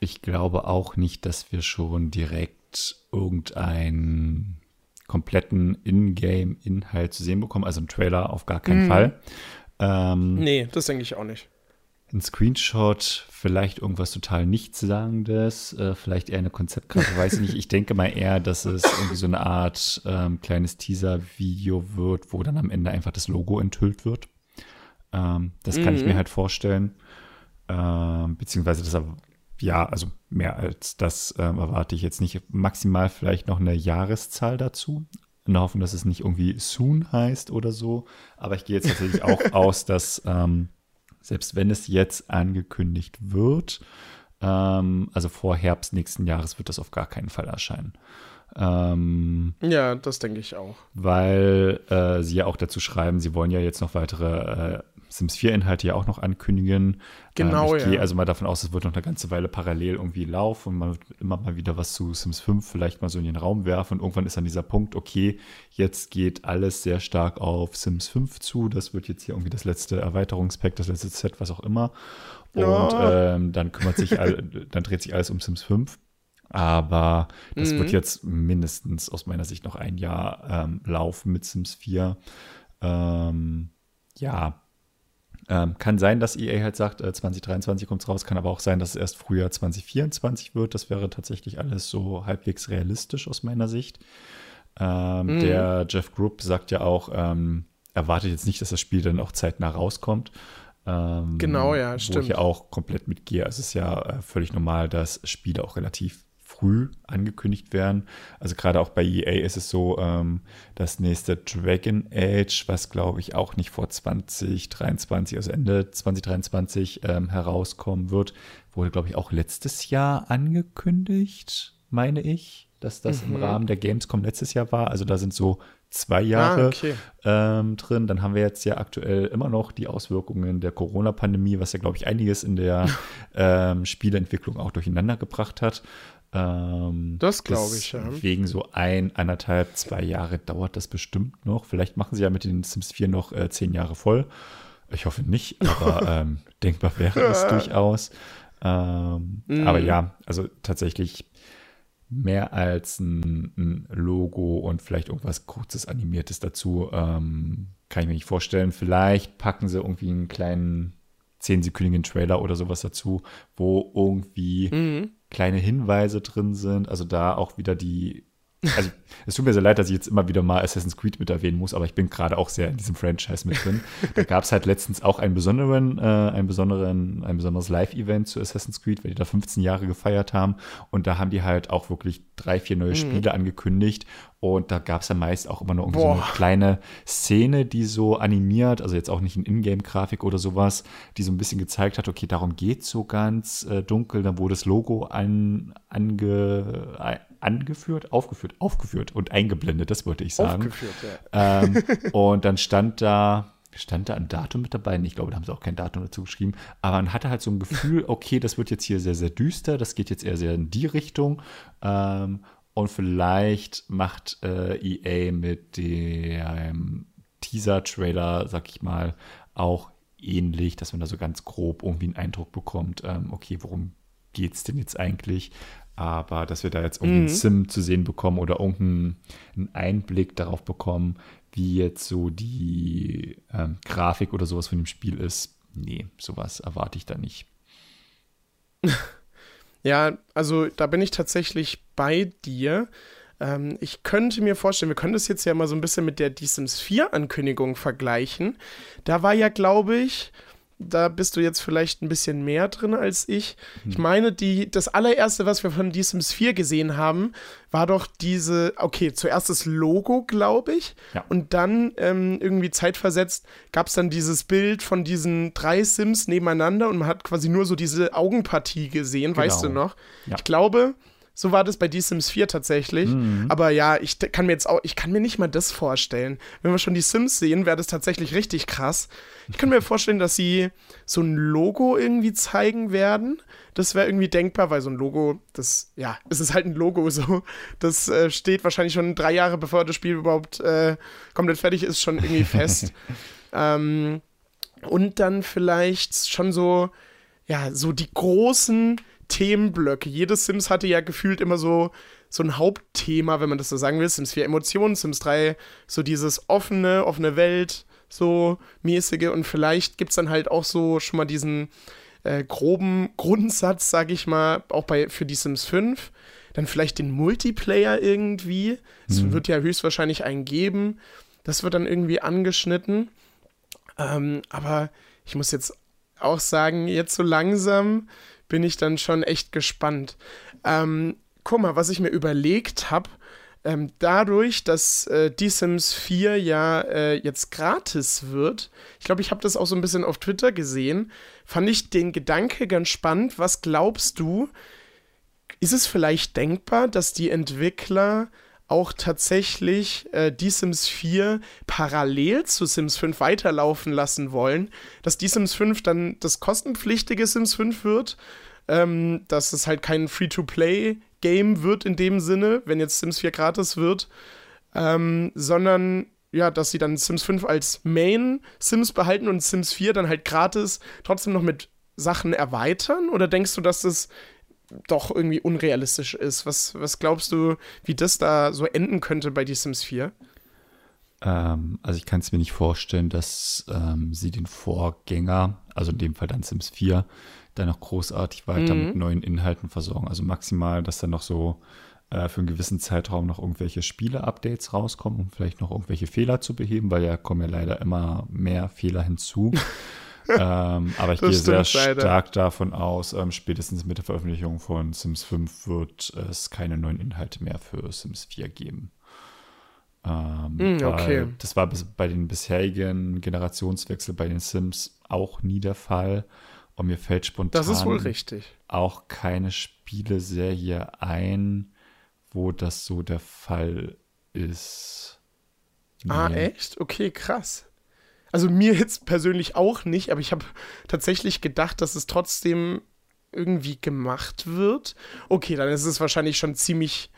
Ich glaube auch nicht, dass wir schon direkt irgendeinen kompletten Ingame-Inhalt zu sehen bekommen, also einen Trailer auf gar keinen mhm. Fall. Ähm, nee, das denke ich auch nicht ein Screenshot, vielleicht irgendwas total Nichtssagendes, äh, vielleicht eher eine Konzeptkarte, weiß ich nicht. Ich denke mal eher, dass es irgendwie so eine Art ähm, kleines Teaser-Video wird, wo dann am Ende einfach das Logo enthüllt wird. Ähm, das kann mhm. ich mir halt vorstellen. Ähm, beziehungsweise das, ja, also mehr als das ähm, erwarte ich jetzt nicht. Maximal vielleicht noch eine Jahreszahl dazu. In der Hoffnung, dass es nicht irgendwie soon heißt oder so. Aber ich gehe jetzt natürlich auch aus, dass ähm, selbst wenn es jetzt angekündigt wird, ähm, also vor Herbst nächsten Jahres wird das auf gar keinen Fall erscheinen. Ähm, ja, das denke ich auch. Weil äh, sie ja auch dazu schreiben, sie wollen ja jetzt noch weitere äh, Sims 4-Inhalte ja auch noch ankündigen. Genau, ähm, ich ja. gehe also mal davon aus, es wird noch eine ganze Weile parallel irgendwie laufen und man wird immer mal wieder was zu Sims 5 vielleicht mal so in den Raum werfen und irgendwann ist dann dieser Punkt, okay, jetzt geht alles sehr stark auf Sims 5 zu. Das wird jetzt hier irgendwie das letzte Erweiterungspack, das letzte Set, was auch immer. Und ja. ähm, dann kümmert sich, all, dann dreht sich alles um Sims 5. Aber das mhm. wird jetzt mindestens aus meiner Sicht noch ein Jahr ähm, laufen mit Sims 4. Ähm, ja, ähm, kann sein, dass EA halt sagt, äh, 2023 kommt es raus, kann aber auch sein, dass es erst Frühjahr 2024 wird. Das wäre tatsächlich alles so halbwegs realistisch aus meiner Sicht. Ähm, mhm. Der Jeff Group sagt ja auch, ähm, erwartet jetzt nicht, dass das Spiel dann auch zeitnah rauskommt. Ähm, genau, ja, stimmt. Wo ich ja auch komplett mitgehe. Es ist ja äh, völlig normal, dass Spiele auch relativ früh angekündigt werden. Also gerade auch bei EA ist es so, ähm, das nächste Dragon Age, was glaube ich auch nicht vor 2023, also Ende 2023 ähm, herauskommen wird, wurde glaube ich auch letztes Jahr angekündigt, meine ich, dass das mhm. im Rahmen der Gamescom letztes Jahr war. Also da sind so zwei Jahre ah, okay. ähm, drin. Dann haben wir jetzt ja aktuell immer noch die Auswirkungen der Corona-Pandemie, was ja, glaube ich, einiges in der ähm, Spieleentwicklung auch durcheinander gebracht hat. Ähm, das glaube ich, ja. Wegen so ein, anderthalb, zwei Jahre dauert das bestimmt noch. Vielleicht machen sie ja mit den Sims 4 noch äh, zehn Jahre voll. Ich hoffe nicht, aber ähm, denkbar wäre es durchaus. Ähm, mm. Aber ja, also tatsächlich mehr als ein, ein, Logo und vielleicht irgendwas kurzes animiertes dazu ähm, kann ich mir nicht vorstellen. Vielleicht packen sie irgendwie einen kleinen zehnsekündigen Trailer oder sowas dazu, wo irgendwie mhm kleine Hinweise drin sind. Also da auch wieder die also es tut mir sehr leid, dass ich jetzt immer wieder mal Assassin's Creed mit erwähnen muss, aber ich bin gerade auch sehr in diesem Franchise mit drin. da gab es halt letztens auch einen besonderen, äh, einen besonderen, ein besonderes Live-Event zu Assassin's Creed, weil die da 15 Jahre gefeiert haben. Und da haben die halt auch wirklich drei, vier neue mhm. Spiele angekündigt. Und da gab es ja meist auch immer noch so eine kleine Szene, die so animiert, also jetzt auch nicht in Ingame-Grafik oder sowas, die so ein bisschen gezeigt hat, okay, darum geht es so ganz äh, dunkel. Dann wurde das Logo an, ange, angeführt, aufgeführt, aufgeführt und eingeblendet, das wollte ich sagen. Aufgeführt, ja. Ähm, und dann stand da, stand da ein Datum mit dabei? Ich glaube, da haben sie auch kein Datum dazu geschrieben. Aber man hatte halt so ein Gefühl, okay, das wird jetzt hier sehr, sehr düster, das geht jetzt eher sehr in die Richtung. Ähm, und vielleicht macht äh, EA mit dem Teaser-Trailer, sag ich mal, auch ähnlich, dass man da so ganz grob irgendwie einen Eindruck bekommt, ähm, okay, worum geht es denn jetzt eigentlich? Aber dass wir da jetzt irgendwie mhm. Sim zu sehen bekommen oder irgendeinen Einblick darauf bekommen, wie jetzt so die ähm, Grafik oder sowas von dem Spiel ist, nee, sowas erwarte ich da nicht. Ja, also da bin ich tatsächlich bei dir. Ähm, ich könnte mir vorstellen, wir können das jetzt ja mal so ein bisschen mit der The Sims 4 Ankündigung vergleichen. Da war ja, glaube ich, da bist du jetzt vielleicht ein bisschen mehr drin als ich. Hm. Ich meine, die, das allererste, was wir von The Sims 4 gesehen haben, war doch diese, okay, zuerst das Logo, glaube ich, ja. und dann ähm, irgendwie zeitversetzt gab es dann dieses Bild von diesen drei Sims nebeneinander und man hat quasi nur so diese Augenpartie gesehen, genau. weißt du noch? Ja. Ich glaube, so war das bei The Sims 4 tatsächlich. Mhm. Aber ja, ich kann mir jetzt auch, ich kann mir nicht mal das vorstellen. Wenn wir schon die Sims sehen, wäre das tatsächlich richtig krass. Ich kann mir vorstellen, dass sie so ein Logo irgendwie zeigen werden. Das wäre irgendwie denkbar, weil so ein Logo, das, ja, es ist halt ein Logo so. Das äh, steht wahrscheinlich schon drei Jahre, bevor das Spiel überhaupt äh, komplett fertig ist, schon irgendwie fest. ähm, und dann vielleicht schon so, ja, so die großen Themenblöcke. Jedes Sims hatte ja gefühlt immer so, so ein Hauptthema, wenn man das so sagen will. Sims 4 Emotionen, Sims 3 so dieses offene, offene Welt, so mäßige. Und vielleicht gibt es dann halt auch so schon mal diesen äh, groben Grundsatz, sag ich mal, auch bei, für die Sims 5. Dann vielleicht den Multiplayer irgendwie. Es mhm. wird ja höchstwahrscheinlich einen geben. Das wird dann irgendwie angeschnitten. Ähm, aber ich muss jetzt auch sagen, jetzt so langsam bin ich dann schon echt gespannt. Ähm, guck mal, was ich mir überlegt habe, ähm, dadurch, dass äh, Die Sims 4 ja äh, jetzt gratis wird, ich glaube, ich habe das auch so ein bisschen auf Twitter gesehen, fand ich den Gedanke ganz spannend. Was glaubst du, ist es vielleicht denkbar, dass die Entwickler auch tatsächlich äh, die Sims 4 parallel zu Sims 5 weiterlaufen lassen wollen, dass die Sims 5 dann das kostenpflichtige Sims 5 wird, ähm, dass es halt kein Free-to-Play-Game wird in dem Sinne, wenn jetzt Sims 4 gratis wird, ähm, sondern ja, dass sie dann Sims 5 als Main Sims behalten und Sims 4 dann halt gratis trotzdem noch mit Sachen erweitern? Oder denkst du, dass das doch irgendwie unrealistisch ist. Was, was glaubst du, wie das da so enden könnte bei die Sims 4? Ähm, also ich kann es mir nicht vorstellen, dass ähm, sie den Vorgänger, also in dem Fall dann Sims 4, dann noch großartig weiter mhm. mit neuen Inhalten versorgen. Also maximal, dass dann noch so äh, für einen gewissen Zeitraum noch irgendwelche Spiele-Updates rauskommen, um vielleicht noch irgendwelche Fehler zu beheben, weil ja kommen ja leider immer mehr Fehler hinzu. ähm, aber ich gehe sehr stark leider. davon aus, ähm, spätestens mit der Veröffentlichung von Sims 5 wird es keine neuen Inhalte mehr für Sims 4 geben. Ähm, mm, okay. Das war bei den bisherigen Generationswechsel bei den Sims auch nie der Fall. Und mir fällt spontan das ist wohl richtig. auch keine Spieleserie ein, wo das so der Fall ist. Ah, nee. Ah, echt? Okay, krass. Also mir jetzt persönlich auch nicht, aber ich habe tatsächlich gedacht, dass es trotzdem irgendwie gemacht wird. Okay, dann ist es wahrscheinlich schon ziemlich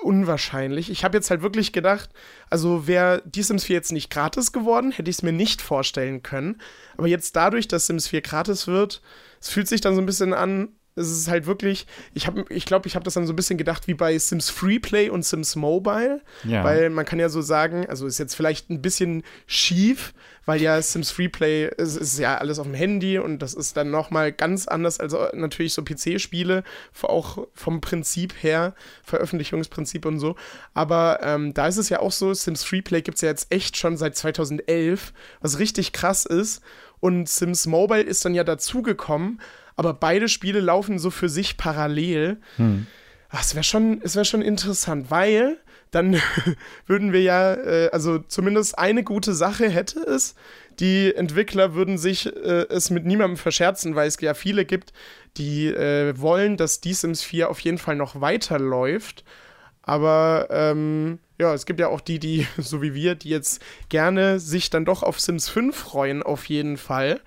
unwahrscheinlich. Ich habe jetzt halt wirklich gedacht, also wäre die Sims 4 jetzt nicht gratis geworden, hätte ich es mir nicht vorstellen können. Aber jetzt dadurch, dass Sims 4 gratis wird, es fühlt sich dann so ein bisschen an, es ist halt wirklich, ich habe, ich glaube, ich habe das dann so ein bisschen gedacht wie bei Sims Freeplay und Sims Mobile, ja. weil man kann ja so sagen, also ist jetzt vielleicht ein bisschen schief, weil ja Sims Freeplay ist, ist ja alles auf dem Handy und das ist dann noch mal ganz anders als natürlich so PC-Spiele, auch vom Prinzip her, Veröffentlichungsprinzip und so. Aber ähm, da ist es ja auch so, Sims Freeplay gibt es ja jetzt echt schon seit 2011, was richtig krass ist. Und Sims Mobile ist dann ja dazugekommen aber beide Spiele laufen so für sich parallel. Hm. Ach, es wäre schon, wär schon interessant, weil dann würden wir ja, äh, also zumindest eine gute Sache hätte es. Die Entwickler würden sich äh, es mit niemandem verscherzen, weil es ja viele gibt, die äh, wollen, dass die Sims 4 auf jeden Fall noch weiterläuft. Aber ähm, ja, es gibt ja auch die, die, so wie wir, die jetzt gerne sich dann doch auf Sims 5 freuen, auf jeden Fall.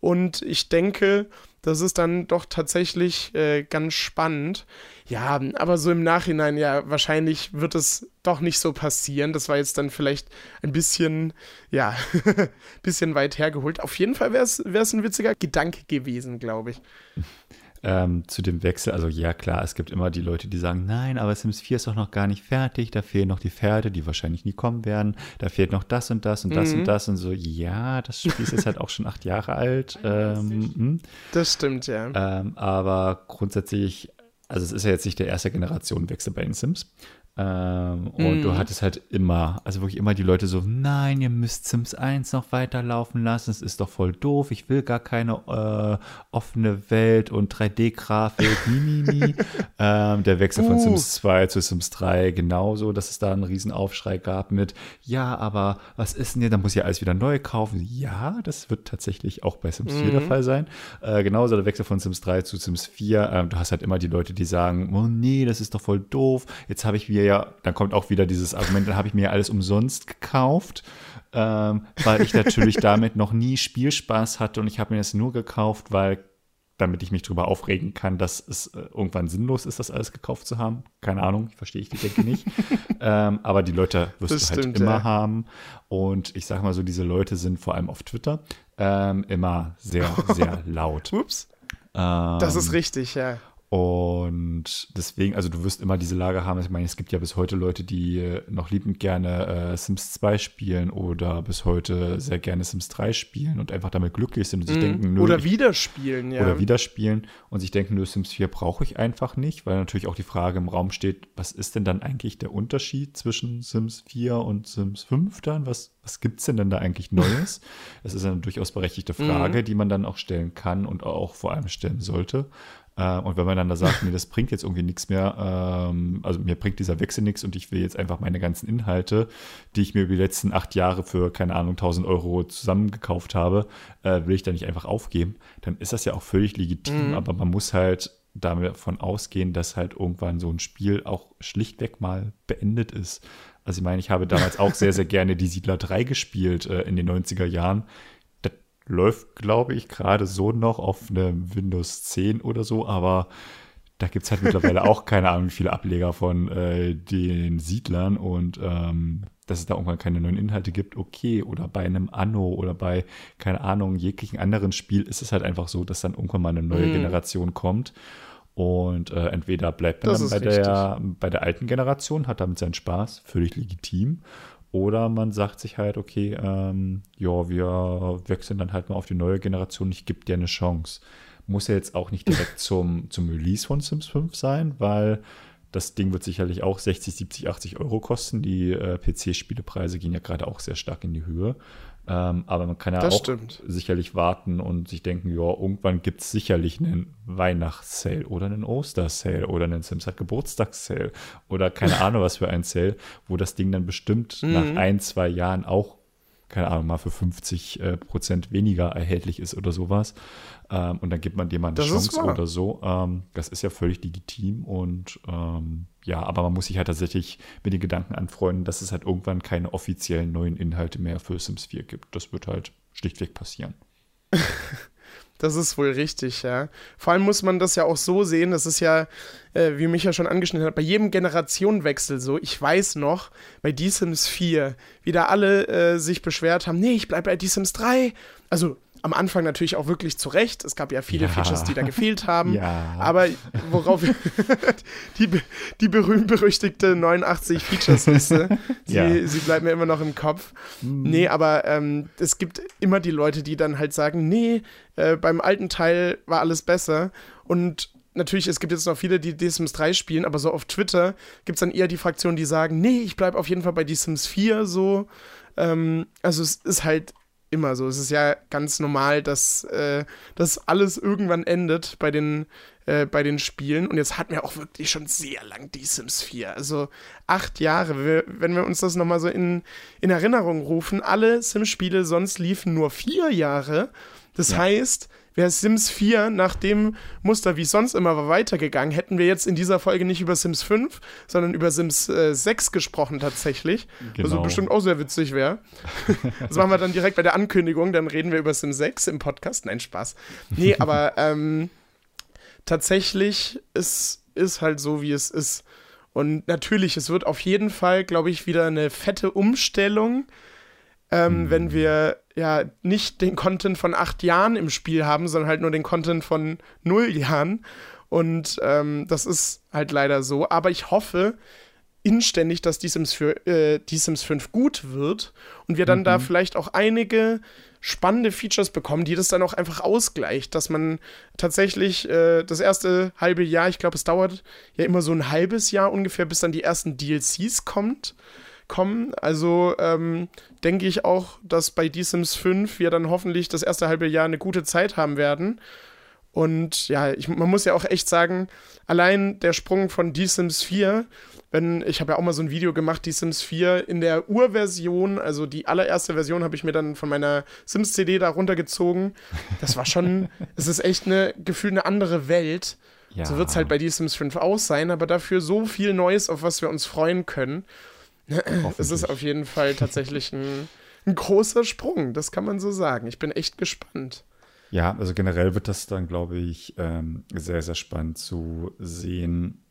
Und ich denke, das ist dann doch tatsächlich äh, ganz spannend. Ja, aber so im Nachhinein, ja, wahrscheinlich wird es doch nicht so passieren. Das war jetzt dann vielleicht ein bisschen, ja, bisschen weit hergeholt. Auf jeden Fall wäre es ein witziger Gedanke gewesen, glaube ich. ähm, zu dem Wechsel, also ja klar, es gibt immer die Leute, die sagen, nein, aber Sims 4 ist doch noch gar nicht fertig, da fehlen noch die Pferde, die wahrscheinlich nie kommen werden, da fehlt noch das und das und das mhm. und das und so, ja, das Spiel ist halt auch schon acht Jahre alt. Ähm, hm. das stimmt, ja. Ähm, aber grundsätzlich, also es ist ja jetzt nicht der erste Generationenwechsel bei den Sims. Ähm, und mm. du mhm. hattest halt immer, also wirklich immer die Leute so, nein, ihr müsst Sims 1 noch weiterlaufen lassen, es ist doch voll doof, ich will gar keine äh, offene Welt und 3D-Grafik, mimimi. ähm, der Wechsel uh. von Sims 2 zu Sims 3 genauso, dass es da einen riesen Aufschrei gab mit, ja, aber was ist denn hier, da muss ich alles wieder neu kaufen. Ja, das wird tatsächlich auch bei Sims mm. 4 der mhm. Fall sein. Äh, genauso der Wechsel von Sims 3 zu Sims 4, äh, du hast halt immer die Leute, die sagen, oh nee, das ist doch voll doof, jetzt habe ich wieder ja, dann kommt auch wieder dieses Argument, dann habe ich mir alles umsonst gekauft, ähm, weil ich natürlich damit noch nie Spielspaß hatte und ich habe mir das nur gekauft, weil damit ich mich darüber aufregen kann, dass es äh, irgendwann sinnlos ist, das alles gekauft zu haben. Keine Ahnung, verstehe ich die Denke nicht. ähm, aber die Leute wirst das du halt stimmt, immer ja. haben. Und ich sage mal so, diese Leute sind vor allem auf Twitter ähm, immer sehr, sehr laut. Ups. Ähm, das ist richtig, ja. Und deswegen, also du wirst immer diese Lage haben. Ich meine, es gibt ja bis heute Leute, die äh, noch liebend gerne äh, Sims 2 spielen oder bis heute sehr gerne Sims 3 spielen und einfach damit glücklich sind und sich mm. denken, nö. Oder wieder spielen, ja. Oder wieder spielen und sich denken, nö, Sims 4 brauche ich einfach nicht, weil natürlich auch die Frage im Raum steht, was ist denn dann eigentlich der Unterschied zwischen Sims 4 und Sims 5 dann? Was, was gibt es denn dann da eigentlich Neues? das ist eine durchaus berechtigte Frage, mm. die man dann auch stellen kann und auch vor allem stellen sollte. Äh, und wenn man dann da sagt, nee, das bringt jetzt irgendwie nichts mehr, ähm, also mir bringt dieser Wechsel nichts und ich will jetzt einfach meine ganzen Inhalte, die ich mir über die letzten acht Jahre für, keine Ahnung, 1000 Euro zusammengekauft habe, äh, will ich da nicht einfach aufgeben, dann ist das ja auch völlig legitim, mhm. aber man muss halt davon ausgehen, dass halt irgendwann so ein Spiel auch schlichtweg mal beendet ist. Also ich meine, ich habe damals auch sehr, sehr gerne die Siedler 3 gespielt äh, in den 90er Jahren läuft, glaube ich, gerade so noch auf einem Windows 10 oder so, aber da gibt es halt mittlerweile auch keine Ahnung, wie viele Ableger von äh, den Siedlern und ähm, dass es da irgendwann keine neuen Inhalte gibt, okay. Oder bei einem Anno oder bei, keine Ahnung, jeglichen anderen Spiel ist es halt einfach so, dass dann irgendwann mal eine neue mm. Generation kommt. Und äh, entweder bleibt man das dann bei der, bei der alten Generation, hat damit seinen Spaß, völlig legitim. Oder man sagt sich halt, okay, ähm, ja, wir wechseln dann halt mal auf die neue Generation, ich gebe dir eine Chance. Muss ja jetzt auch nicht direkt zum, zum Release von Sims 5 sein, weil das Ding wird sicherlich auch 60, 70, 80 Euro kosten. Die äh, PC-Spielepreise gehen ja gerade auch sehr stark in die Höhe. Ähm, aber man kann ja das auch stimmt. sicherlich warten und sich denken, ja, irgendwann gibt es sicherlich einen Weihnachtssale oder einen Ostersale oder einen Simsat Geburtstagssale oder keine Ahnung was für ein Sale, wo das Ding dann bestimmt mhm. nach ein, zwei Jahren auch keine Ahnung, mal für 50 äh, Prozent weniger erhältlich ist oder sowas. Ähm, und dann gibt man dem mal eine das Chance oder so. Ähm, das ist ja völlig legitim und ähm, ja, aber man muss sich halt tatsächlich mit den Gedanken anfreunden, dass es halt irgendwann keine offiziellen neuen Inhalte mehr für Sims 4 gibt. Das wird halt schlichtweg passieren. Das ist wohl richtig, ja. Vor allem muss man das ja auch so sehen, das ist ja, äh, wie mich ja schon angeschnitten hat, bei jedem Generationenwechsel so. Ich weiß noch, bei The Sims 4, wie da alle äh, sich beschwert haben, nee, ich bleib bei The Sims 3. Also am Anfang natürlich auch wirklich zurecht. Es gab ja viele ja. Features, die da gefehlt haben. Ja. Aber worauf die, die berühmt-berüchtigte 89 Features-Liste, sie, ja. sie bleibt mir immer noch im Kopf. Mhm. Nee, aber ähm, es gibt immer die Leute, die dann halt sagen, nee, äh, beim alten Teil war alles besser. Und natürlich, es gibt jetzt noch viele, die The Sims 3 spielen, aber so auf Twitter gibt es dann eher die Fraktionen, die sagen, nee, ich bleibe auf jeden Fall bei The Sims 4 so. Ähm, also es ist halt immer so. Es ist ja ganz normal, dass äh, das alles irgendwann endet bei den, äh, bei den Spielen. Und jetzt hatten wir auch wirklich schon sehr lang die Sims 4. Also acht Jahre. Wir, wenn wir uns das nochmal so in, in Erinnerung rufen, alle Sims-Spiele sonst liefen nur vier Jahre. Das ja. heißt, wäre Sims 4 nach dem Muster, wie es sonst immer war, weitergegangen, hätten wir jetzt in dieser Folge nicht über Sims 5, sondern über Sims äh, 6 gesprochen tatsächlich. Genau. Was bestimmt auch sehr witzig wäre. das machen wir dann direkt bei der Ankündigung, dann reden wir über Sims 6 im Podcast. Nein, Spaß. Nee, aber ähm, tatsächlich ist, ist halt so, wie es ist. Und natürlich, es wird auf jeden Fall, glaube ich, wieder eine fette Umstellung, ähm, mhm. wenn wir ja nicht den Content von acht Jahren im Spiel haben, sondern halt nur den Content von null Jahren. Und ähm, das ist halt leider so. Aber ich hoffe inständig, dass die Sims, für, äh, die Sims 5 gut wird und wir dann mhm. da vielleicht auch einige spannende Features bekommen, die das dann auch einfach ausgleicht, dass man tatsächlich äh, das erste halbe Jahr, ich glaube, es dauert ja immer so ein halbes Jahr ungefähr, bis dann die ersten DLCs kommt, kommen. Also ähm, denke ich auch, dass bei The Sims 5 wir dann hoffentlich das erste halbe Jahr eine gute Zeit haben werden. Und ja, ich, man muss ja auch echt sagen, allein der Sprung von The Sims 4 wenn, ich habe ja auch mal so ein Video gemacht, die Sims 4 in der Urversion, also die allererste Version habe ich mir dann von meiner Sims-CD da runtergezogen. Das war schon, es ist echt eine, gefühlt eine andere Welt. Ja. So wird es halt bei die Sims 5 auch sein, aber dafür so viel Neues, auf was wir uns freuen können. Es ist auf jeden Fall tatsächlich ein, ein großer Sprung, das kann man so sagen. Ich bin echt gespannt. Ja, also generell wird das dann, glaube ich, ähm, sehr, sehr spannend zu sehen,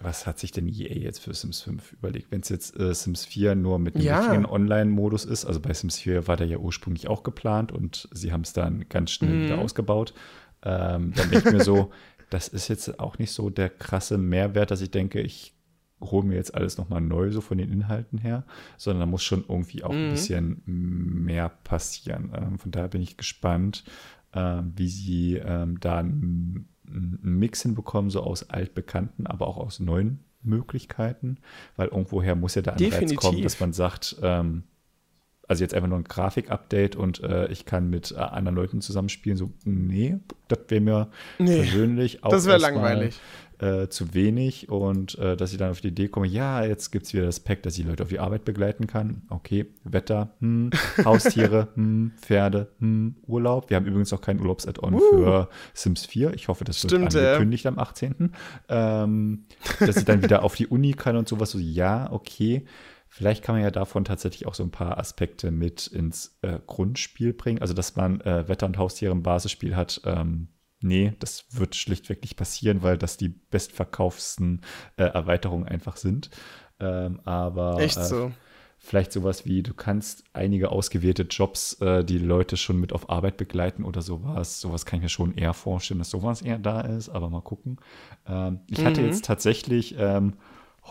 was hat sich denn EA jetzt für Sims 5 überlegt? Wenn es jetzt äh, Sims 4 nur mit einem ja. Online-Modus ist, also bei Sims 4 war der ja ursprünglich auch geplant und sie haben es dann ganz schnell mhm. wieder ausgebaut, ähm, dann denke ich mir so, das ist jetzt auch nicht so der krasse Mehrwert, dass ich denke, ich hole mir jetzt alles nochmal neu, so von den Inhalten her, sondern da muss schon irgendwie auch mhm. ein bisschen mehr passieren. Ähm, von daher bin ich gespannt, äh, wie sie ähm, da einen Mix hinbekommen, so aus altbekannten, aber auch aus neuen Möglichkeiten, weil irgendwoher muss ja der Anreiz Definitiv. kommen, dass man sagt, ähm, also jetzt einfach nur ein Grafik-Update und äh, ich kann mit äh, anderen Leuten zusammenspielen, so, nee, das wäre mir nee, persönlich auch das wäre langweilig äh, zu wenig und äh, dass ich dann auf die Idee komme, ja, jetzt gibt es wieder das Pack, dass ich Leute auf die Arbeit begleiten kann. Okay, Wetter, hm, Haustiere, hm, Pferde, hm, Urlaub. Wir haben übrigens auch kein Urlaubs-Add-on uh. für Sims 4. Ich hoffe, das Stimmt, wird angekündigt äh. am 18. Ähm, dass ich dann wieder auf die Uni kann und sowas. So, ja, okay. Vielleicht kann man ja davon tatsächlich auch so ein paar Aspekte mit ins äh, Grundspiel bringen. Also, dass man äh, Wetter und Haustiere im Basisspiel hat, ähm, nee, das wird schlichtweg nicht passieren, weil das die bestverkaufsten äh, Erweiterungen einfach sind. Ähm, aber Echt so. Äh, vielleicht sowas wie, du kannst einige ausgewählte Jobs, äh, die Leute schon mit auf Arbeit begleiten oder sowas. Sowas kann ich mir schon eher vorstellen, dass sowas eher da ist, aber mal gucken. Ähm, ich mhm. hatte jetzt tatsächlich ähm,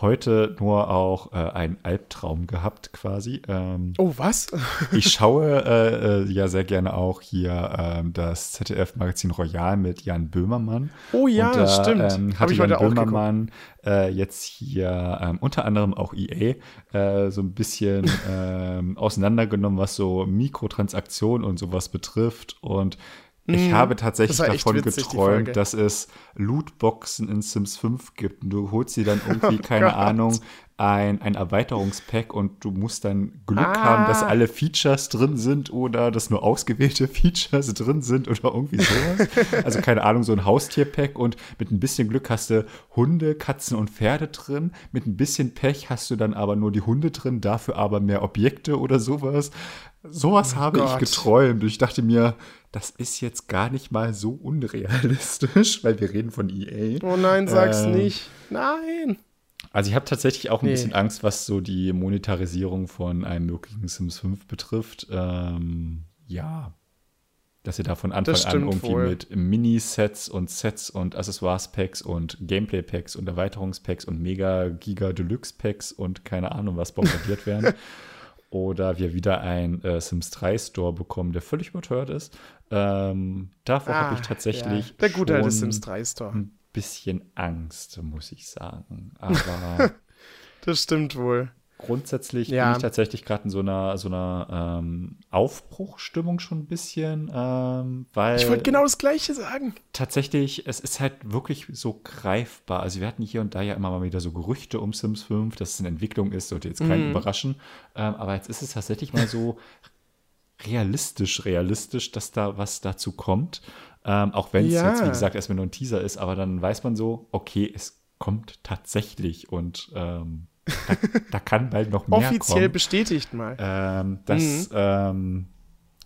heute nur auch äh, einen Albtraum gehabt quasi. Ähm, oh, was? ich schaue äh, äh, ja sehr gerne auch hier ähm, das ZDF-Magazin Royal mit Jan Böhmermann. Oh ja, da, stimmt. Ähm, Habe ich Jan Böhmermann äh, jetzt hier ähm, unter anderem auch EA äh, so ein bisschen ähm, auseinandergenommen, was so Mikrotransaktionen und sowas betrifft und ich mhm. habe tatsächlich davon witzig, geträumt, dass es Lootboxen in Sims 5 gibt. Und du holst dir dann irgendwie, oh keine Gott. Ahnung, ein, ein Erweiterungspack und du musst dann Glück ah. haben, dass alle Features drin sind oder dass nur ausgewählte Features drin sind oder irgendwie sowas. also keine Ahnung, so ein Haustierpack und mit ein bisschen Glück hast du Hunde, Katzen und Pferde drin. Mit ein bisschen Pech hast du dann aber nur die Hunde drin, dafür aber mehr Objekte oder sowas. Sowas oh habe Gott. ich geträumt. Ich dachte mir, das ist jetzt gar nicht mal so unrealistisch, weil wir reden von EA. Oh nein, sag's ähm, nicht. Nein. Also ich habe tatsächlich auch ein nee. bisschen Angst, was so die Monetarisierung von einem möglichen Sims 5 betrifft. Ähm, ja, dass sie da von Anfang an irgendwie wohl. mit Mini-Sets und Sets und Accessoires-Packs und Gameplay-Packs und Erweiterungspacks und Mega-Giga-Deluxe-Packs und keine Ahnung was bombardiert werden. Oder wir wieder ein äh, Sims 3 Store bekommen, der völlig überteuert ist. Ähm, davor ah, habe ich tatsächlich. Ja. Der gute alte Sims 3 Store. Ein bisschen Angst, muss ich sagen. Aber. das stimmt wohl. Grundsätzlich ja. bin ich tatsächlich gerade in so einer, so einer ähm, Aufbruchstimmung schon ein bisschen, ähm, weil. Ich wollte genau das Gleiche sagen. Tatsächlich, es ist halt wirklich so greifbar. Also, wir hatten hier und da ja immer mal wieder so Gerüchte um Sims 5, dass es eine Entwicklung ist, sollte jetzt keinen mhm. überraschen. Ähm, aber jetzt ist es tatsächlich mal so realistisch, realistisch, dass da was dazu kommt. Ähm, auch wenn es ja. jetzt, wie gesagt, erstmal nur ein Teaser ist, aber dann weiß man so, okay, es kommt tatsächlich und ähm, da, da, kann bald noch mehr Offiziell kommen. bestätigt mal. Ähm, das, mhm. ähm,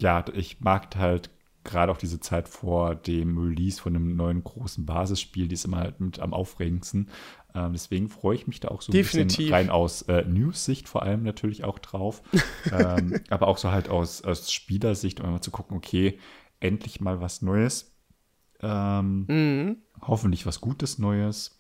ja, ich mag halt gerade auch diese Zeit vor dem Release von einem neuen großen Basisspiel, die ist immer halt mit am aufregendsten. Ähm, deswegen freue ich mich da auch so ein Definitiv. bisschen rein aus äh, News-Sicht vor allem natürlich auch drauf. ähm, aber auch so halt aus, aus Spielersicht, um mal zu gucken, okay, endlich mal was Neues. Ähm, mhm. Hoffentlich was Gutes Neues.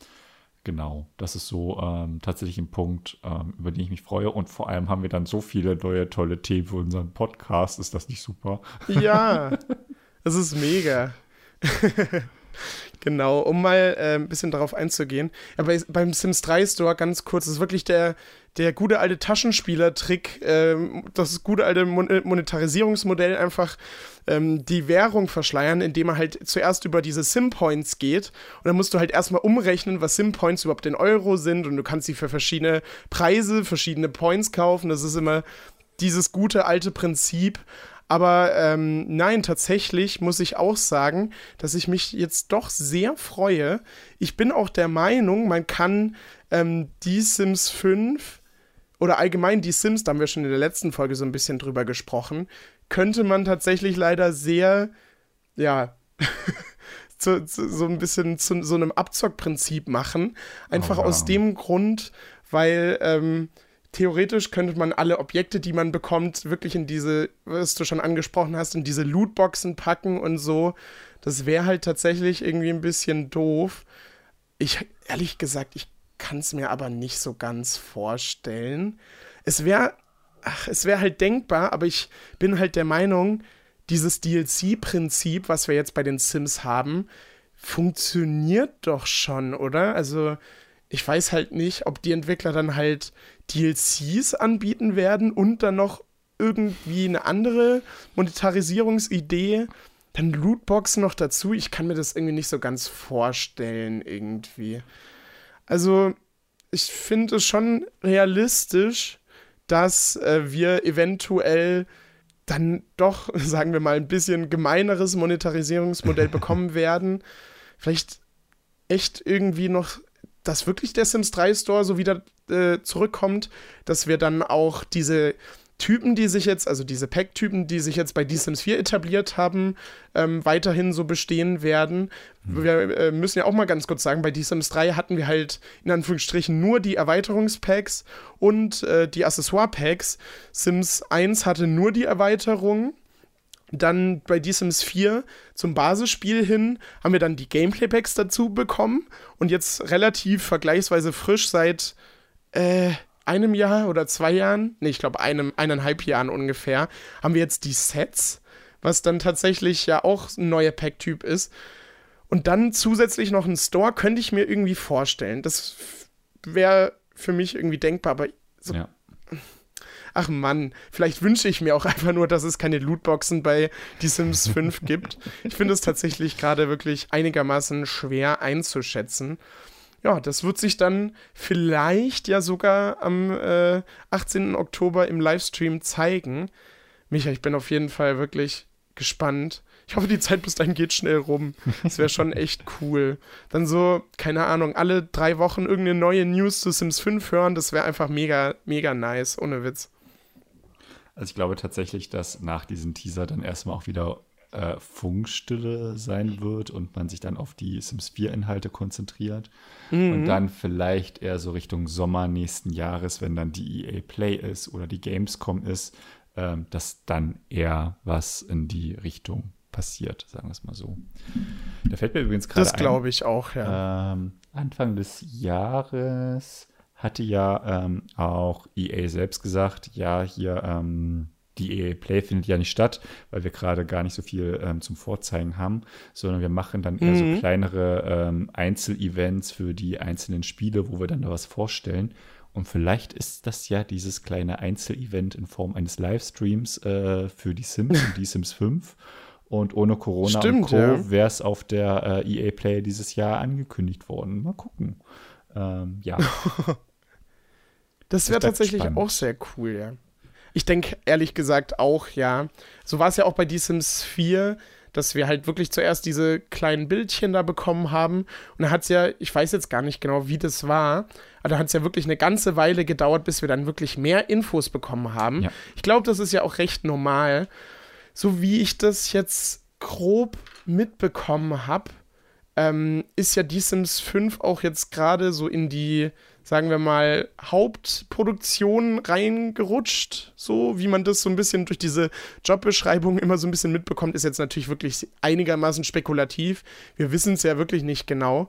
Genau, das ist so ähm, tatsächlich ein Punkt, ähm, über den ich mich freue. Und vor allem haben wir dann so viele neue tolle Themen für unseren Podcast. Ist das nicht super? Ja, das ist mega. genau, um mal äh, ein bisschen darauf einzugehen. Ja, bei, beim Sims 3 Store ganz kurz, ist wirklich der, der gute alte Taschenspieler-Trick, äh, das gute alte Mon äh, Monetarisierungsmodell einfach ähm, die Währung verschleiern, indem man halt zuerst über diese Sim-Points geht und dann musst du halt erstmal umrechnen, was Sim-Points überhaupt in Euro sind und du kannst sie für verschiedene Preise, verschiedene Points kaufen. Das ist immer dieses gute alte Prinzip. Aber ähm, nein, tatsächlich muss ich auch sagen, dass ich mich jetzt doch sehr freue. Ich bin auch der Meinung, man kann ähm, die Sims 5 oder allgemein die Sims, da haben wir schon in der letzten Folge so ein bisschen drüber gesprochen, könnte man tatsächlich leider sehr, ja, zu, zu, so ein bisschen zu so einem Abzockprinzip machen. Einfach oh, ja. aus dem Grund, weil ähm, theoretisch könnte man alle Objekte, die man bekommt, wirklich in diese, was du schon angesprochen hast, in diese Lootboxen packen und so. Das wäre halt tatsächlich irgendwie ein bisschen doof. Ich, ehrlich gesagt, ich kann es mir aber nicht so ganz vorstellen. Es wäre, es wäre halt denkbar, aber ich bin halt der Meinung, dieses DLC-Prinzip, was wir jetzt bei den Sims haben, funktioniert doch schon, oder? Also, ich weiß halt nicht, ob die Entwickler dann halt DLCs anbieten werden und dann noch irgendwie eine andere Monetarisierungsidee, dann Lootboxen noch dazu. Ich kann mir das irgendwie nicht so ganz vorstellen, irgendwie. Also, ich finde es schon realistisch, dass äh, wir eventuell dann doch, sagen wir mal, ein bisschen gemeineres Monetarisierungsmodell bekommen werden. Vielleicht echt irgendwie noch dass wirklich der Sims 3 Store so wieder äh, zurückkommt, dass wir dann auch diese Typen, die sich jetzt, also diese Pack-Typen, die sich jetzt bei The Sims 4 etabliert haben, ähm, weiterhin so bestehen werden. Mhm. Wir äh, müssen ja auch mal ganz kurz sagen, bei The Sims 3 hatten wir halt in Anführungsstrichen nur die Erweiterungspacks und äh, die Accessoire-Packs. Sims 1 hatte nur die Erweiterung dann bei The Sims 4 zum Basisspiel hin haben wir dann die Gameplay-Packs dazu bekommen und jetzt relativ vergleichsweise frisch seit äh, einem Jahr oder zwei Jahren, nee, ich glaube einem, eineinhalb Jahren ungefähr, haben wir jetzt die Sets, was dann tatsächlich ja auch ein neuer Pack-Typ ist. Und dann zusätzlich noch ein Store könnte ich mir irgendwie vorstellen. Das wäre für mich irgendwie denkbar, aber so ja ach Mann, vielleicht wünsche ich mir auch einfach nur, dass es keine Lootboxen bei The Sims 5 gibt. Ich finde es tatsächlich gerade wirklich einigermaßen schwer einzuschätzen. Ja, das wird sich dann vielleicht ja sogar am äh, 18. Oktober im Livestream zeigen. Micha, ich bin auf jeden Fall wirklich gespannt. Ich hoffe, die Zeit bis dahin geht schnell rum. Das wäre schon echt cool. Dann so, keine Ahnung, alle drei Wochen irgendeine neue News zu Sims 5 hören, das wäre einfach mega, mega nice, ohne Witz. Also ich glaube tatsächlich, dass nach diesem Teaser dann erstmal auch wieder äh, Funkstille sein wird und man sich dann auf die Sims 4 Inhalte konzentriert. Mhm. Und dann vielleicht eher so Richtung Sommer nächsten Jahres, wenn dann die EA Play ist oder die Gamescom ist, ähm, dass dann eher was in die Richtung passiert, sagen wir es mal so. Da fällt mir übrigens gerade Das glaube ich auch, ja. Ähm, Anfang des Jahres hatte ja ähm, auch EA selbst gesagt, ja, hier ähm, die EA Play findet ja nicht statt, weil wir gerade gar nicht so viel ähm, zum Vorzeigen haben, sondern wir machen dann eher mhm. so kleinere ähm, Einzelevents für die einzelnen Spiele, wo wir dann da was vorstellen. Und vielleicht ist das ja dieses kleine Einzelevent in Form eines Livestreams äh, für die Sims und die Sims 5. Und ohne Corona Stimmt, und Co. Ja. wäre es auf der äh, EA Play dieses Jahr angekündigt worden. Mal gucken. Ähm, ja. Das wäre tatsächlich spannend. auch sehr cool, ja. Ich denke ehrlich gesagt auch, ja. So war es ja auch bei The Sims 4, dass wir halt wirklich zuerst diese kleinen Bildchen da bekommen haben. Und da hat es ja, ich weiß jetzt gar nicht genau, wie das war, aber da hat es ja wirklich eine ganze Weile gedauert, bis wir dann wirklich mehr Infos bekommen haben. Ja. Ich glaube, das ist ja auch recht normal. So wie ich das jetzt grob mitbekommen habe, ähm, ist ja die Sims 5 auch jetzt gerade so in die, sagen wir mal, Hauptproduktion reingerutscht. So wie man das so ein bisschen durch diese Jobbeschreibung immer so ein bisschen mitbekommt, ist jetzt natürlich wirklich einigermaßen spekulativ. Wir wissen es ja wirklich nicht genau.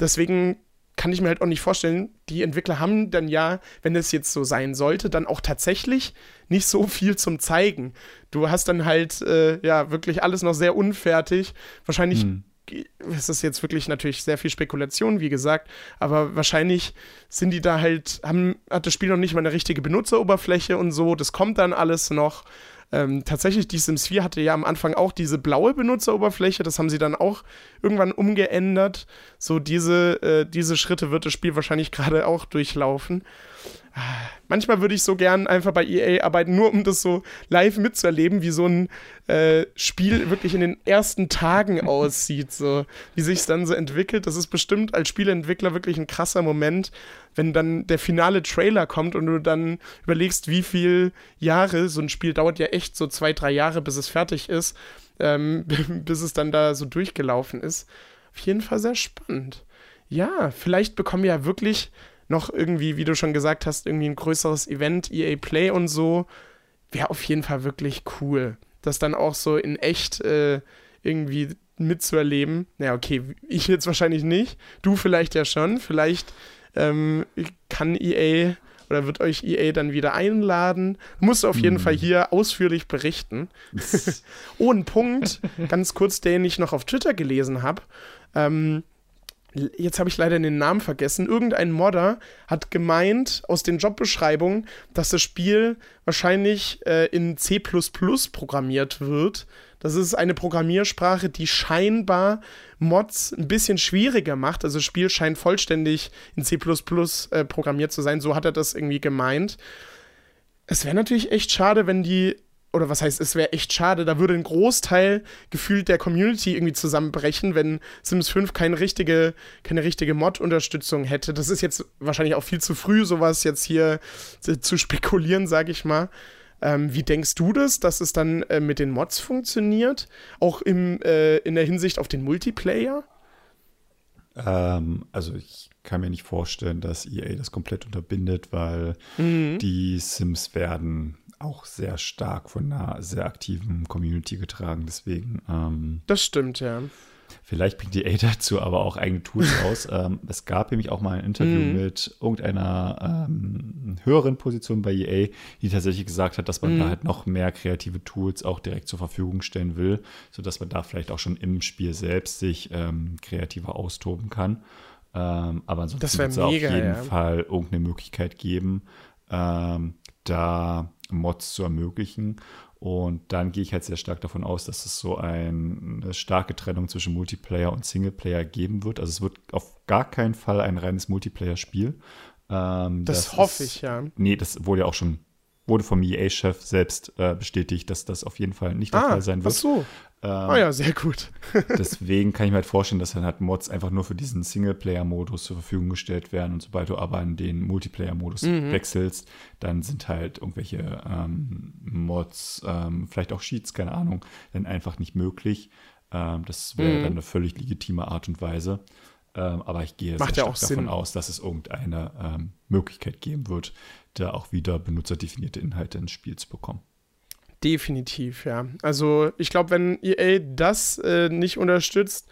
Deswegen kann ich mir halt auch nicht vorstellen, die Entwickler haben dann ja, wenn es jetzt so sein sollte, dann auch tatsächlich nicht so viel zum Zeigen. Du hast dann halt, äh, ja, wirklich alles noch sehr unfertig. Wahrscheinlich hm. Ist das jetzt wirklich natürlich sehr viel Spekulation, wie gesagt, aber wahrscheinlich sind die da halt, haben, hat das Spiel noch nicht mal eine richtige Benutzeroberfläche und so. Das kommt dann alles noch. Ähm, tatsächlich, die Sims 4 hatte ja am Anfang auch diese blaue Benutzeroberfläche, das haben sie dann auch irgendwann umgeändert. So diese, äh, diese Schritte wird das Spiel wahrscheinlich gerade auch durchlaufen. Manchmal würde ich so gern einfach bei EA arbeiten, nur um das so live mitzuerleben, wie so ein äh, Spiel wirklich in den ersten Tagen aussieht, so wie sich es dann so entwickelt. Das ist bestimmt als Spieleentwickler wirklich ein krasser Moment, wenn dann der finale Trailer kommt und du dann überlegst, wie viele Jahre so ein Spiel dauert ja echt so zwei, drei Jahre, bis es fertig ist, ähm, bis es dann da so durchgelaufen ist. Auf jeden Fall sehr spannend. Ja, vielleicht bekommen wir ja wirklich noch irgendwie, wie du schon gesagt hast, irgendwie ein größeres Event, EA Play und so, wäre auf jeden Fall wirklich cool. Das dann auch so in echt äh, irgendwie mitzuerleben. Naja, okay, ich jetzt wahrscheinlich nicht. Du vielleicht ja schon. Vielleicht ähm, kann EA oder wird euch EA dann wieder einladen. Muss auf jeden hm. Fall hier ausführlich berichten. oh, ein Punkt, ganz kurz, den ich noch auf Twitter gelesen habe. Ähm, jetzt habe ich leider den Namen vergessen, irgendein Modder hat gemeint aus den Jobbeschreibungen, dass das Spiel wahrscheinlich äh, in C programmiert wird. Das ist eine Programmiersprache, die scheinbar Mods ein bisschen schwieriger macht. Also das Spiel scheint vollständig in C äh, programmiert zu sein. So hat er das irgendwie gemeint. Es wäre natürlich echt schade, wenn die oder was heißt, es wäre echt schade, da würde ein Großteil gefühlt der Community irgendwie zusammenbrechen, wenn Sims 5 keine richtige, keine richtige Mod-Unterstützung hätte. Das ist jetzt wahrscheinlich auch viel zu früh, sowas jetzt hier zu, spekulieren, sag ich mal. Ähm, wie denkst du das, dass es dann äh, mit den Mods funktioniert? Auch im, äh, in der Hinsicht auf den Multiplayer? Ähm, also ich kann mir nicht vorstellen, dass EA das komplett unterbindet, weil mhm. die Sims werden auch sehr stark von einer sehr aktiven Community getragen. Deswegen. Ähm, das stimmt, ja. Vielleicht bringt die A dazu aber auch eigene Tools aus. ähm, es gab nämlich auch mal ein Interview mm. mit irgendeiner ähm, höheren Position bei EA, die tatsächlich gesagt hat, dass man mm. da halt noch mehr kreative Tools auch direkt zur Verfügung stellen will, sodass man da vielleicht auch schon im Spiel selbst sich ähm, kreativer austoben kann. Ähm, aber ansonsten wird es auf jeden ja. Fall irgendeine Möglichkeit geben, ähm, da Mods zu ermöglichen. Und dann gehe ich halt sehr stark davon aus, dass es so ein, eine starke Trennung zwischen Multiplayer und Singleplayer geben wird. Also es wird auf gar keinen Fall ein reines Multiplayer-Spiel. Ähm, das, das, hoffe ist, ich, ja. Nee, das wurde ja auch schon wurde vom EA-Chef selbst äh, bestätigt, dass das auf jeden Fall nicht der ah, Fall sein wird. Ach so. Ähm, ah ja, sehr gut. deswegen kann ich mir halt vorstellen, dass dann halt Mods einfach nur für diesen Singleplayer-Modus zur Verfügung gestellt werden und sobald du aber in den Multiplayer-Modus mhm. wechselst, dann sind halt irgendwelche ähm, Mods, ähm, vielleicht auch Sheets, keine Ahnung, dann einfach nicht möglich. Ähm, das wäre mhm. dann eine völlig legitime Art und Weise. Ähm, aber ich gehe Macht sehr ja davon aus, dass es irgendeine ähm, Möglichkeit geben wird, da auch wieder benutzerdefinierte Inhalte ins Spiel zu bekommen. Definitiv, ja. Also ich glaube, wenn EA das äh, nicht unterstützt,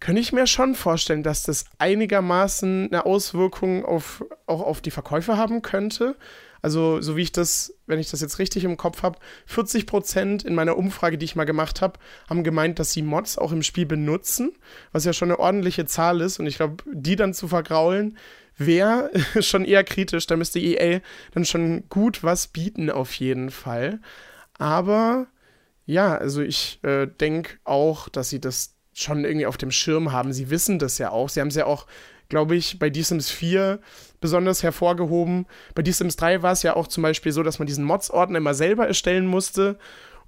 könnte ich mir schon vorstellen, dass das einigermaßen eine Auswirkung auf, auch auf die Verkäufe haben könnte. Also, so wie ich das, wenn ich das jetzt richtig im Kopf habe, 40 Prozent in meiner Umfrage, die ich mal gemacht habe, haben gemeint, dass sie Mods auch im Spiel benutzen, was ja schon eine ordentliche Zahl ist. Und ich glaube, die dann zu vergraulen, wäre schon eher kritisch. Da müsste EA dann schon gut was bieten, auf jeden Fall. Aber ja, also ich äh, denke auch, dass sie das schon irgendwie auf dem Schirm haben. Sie wissen das ja auch. Sie haben es ja auch, glaube ich, bei The Sims 4 besonders hervorgehoben. Bei The Sims 3 war es ja auch zum Beispiel so, dass man diesen Mods-Ordner immer selber erstellen musste.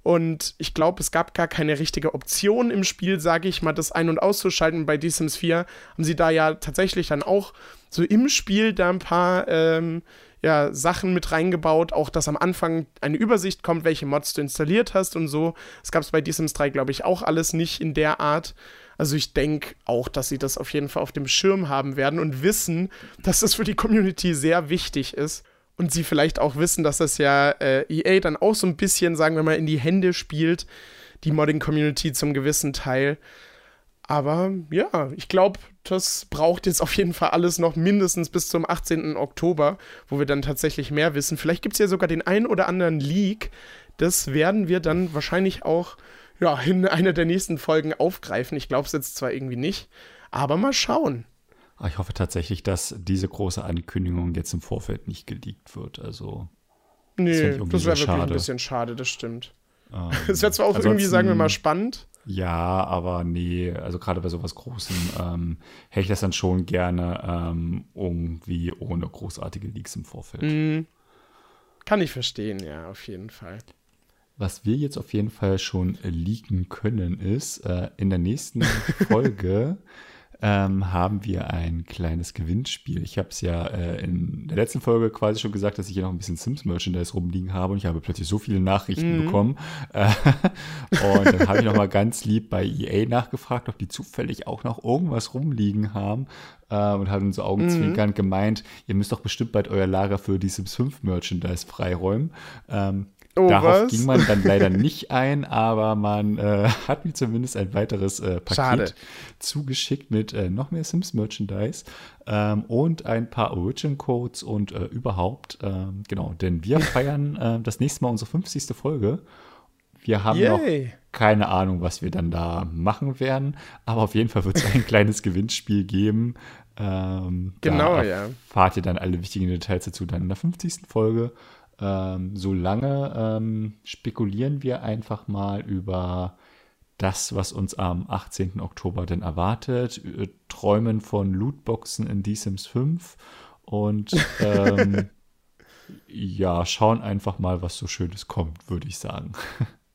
Und ich glaube, es gab gar keine richtige Option im Spiel, sage ich mal, das ein- und auszuschalten. Bei The Sims 4 haben sie da ja tatsächlich dann auch so im Spiel da ein paar ähm, ja, Sachen mit reingebaut, auch dass am Anfang eine Übersicht kommt, welche Mods du installiert hast und so. Das gab es bei The Sims 3, glaube ich, auch alles nicht in der Art. Also ich denke auch, dass sie das auf jeden Fall auf dem Schirm haben werden und wissen, dass das für die Community sehr wichtig ist. Und sie vielleicht auch wissen, dass das ja äh, EA dann auch so ein bisschen, sagen wir mal, in die Hände spielt, die Modding-Community zum gewissen Teil. Aber ja, ich glaube, das braucht jetzt auf jeden Fall alles noch mindestens bis zum 18. Oktober, wo wir dann tatsächlich mehr wissen. Vielleicht gibt es ja sogar den einen oder anderen Leak. Das werden wir dann wahrscheinlich auch ja, in einer der nächsten Folgen aufgreifen. Ich glaube es jetzt zwar irgendwie nicht, aber mal schauen. Ah, ich hoffe tatsächlich, dass diese große Ankündigung jetzt im Vorfeld nicht geleakt wird. Also. Nee, das, das wäre wirklich ein bisschen schade, das stimmt. Es wäre zwar auch irgendwie, sagen wir mal, spannend. Ja, aber nee, also gerade bei sowas Großem ähm, hätte ich das dann schon gerne ähm, irgendwie ohne großartige Leaks im Vorfeld. Mm, kann ich verstehen, ja, auf jeden Fall. Was wir jetzt auf jeden Fall schon leaken können, ist, äh, in der nächsten Folge ähm, haben wir ein kleines Gewinnspiel. Ich habe es ja äh, in der letzten Folge quasi schon gesagt, dass ich hier noch ein bisschen Sims-Merchandise rumliegen habe und ich habe plötzlich so viele Nachrichten mhm. bekommen. Äh, und dann habe ich nochmal ganz lieb bei EA nachgefragt, ob die zufällig auch noch irgendwas rumliegen haben äh, und haben so Augenzwinkern mhm. gemeint, ihr müsst doch bestimmt bald euer Lager für die Sims 5 Merchandise freiräumen. Ähm, Oh, Darauf was? ging man dann leider nicht ein, aber man äh, hat mir zumindest ein weiteres äh, Paket Schade. zugeschickt mit äh, noch mehr Sims-Merchandise ähm, und ein paar Origin-Codes und äh, überhaupt. Ähm, genau, denn wir feiern äh, das nächste Mal unsere 50. Folge. Wir haben Yay. noch keine Ahnung, was wir dann da machen werden, aber auf jeden Fall wird es ein kleines Gewinnspiel geben. Ähm, genau, ja. Fahrt ihr dann alle wichtigen Details dazu dann in der 50. Folge. Ähm, solange ähm, spekulieren wir einfach mal über das, was uns am 18. Oktober denn erwartet, äh, träumen von Lootboxen in The Sims 5 und ähm, ja, schauen einfach mal, was so Schönes kommt, würde ich sagen.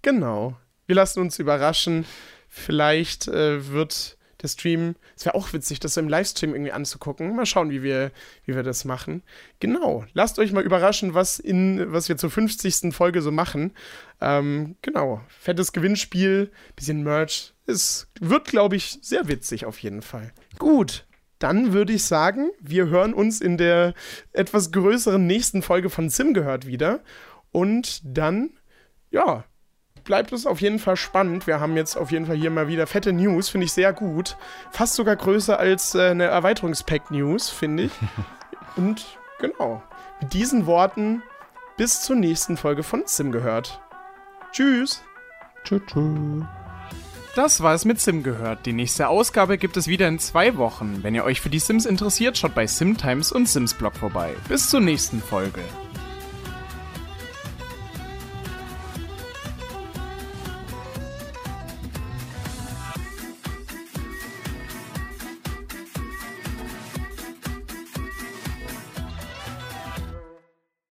Genau. Wir lassen uns überraschen. Vielleicht äh, wird der Stream. Es wäre auch witzig, das im Livestream irgendwie anzugucken. Mal schauen, wie wir, wie wir das machen. Genau. Lasst euch mal überraschen, was, in, was wir zur 50. Folge so machen. Ähm, genau. Fettes Gewinnspiel, bisschen Merch. Es wird, glaube ich, sehr witzig auf jeden Fall. Gut. Dann würde ich sagen, wir hören uns in der etwas größeren nächsten Folge von Sim gehört wieder. Und dann, ja, bleibt es auf jeden Fall spannend. Wir haben jetzt auf jeden Fall hier mal wieder fette News, finde ich sehr gut. Fast sogar größer als äh, eine Erweiterungspack-News, finde ich. Und genau, mit diesen Worten bis zur nächsten Folge von Sim gehört. Tschüss. Tschüss. Das war es mit Sim gehört. Die nächste Ausgabe gibt es wieder in zwei Wochen. Wenn ihr euch für die Sims interessiert, schaut bei SimTimes und Sims Blog vorbei. Bis zur nächsten Folge.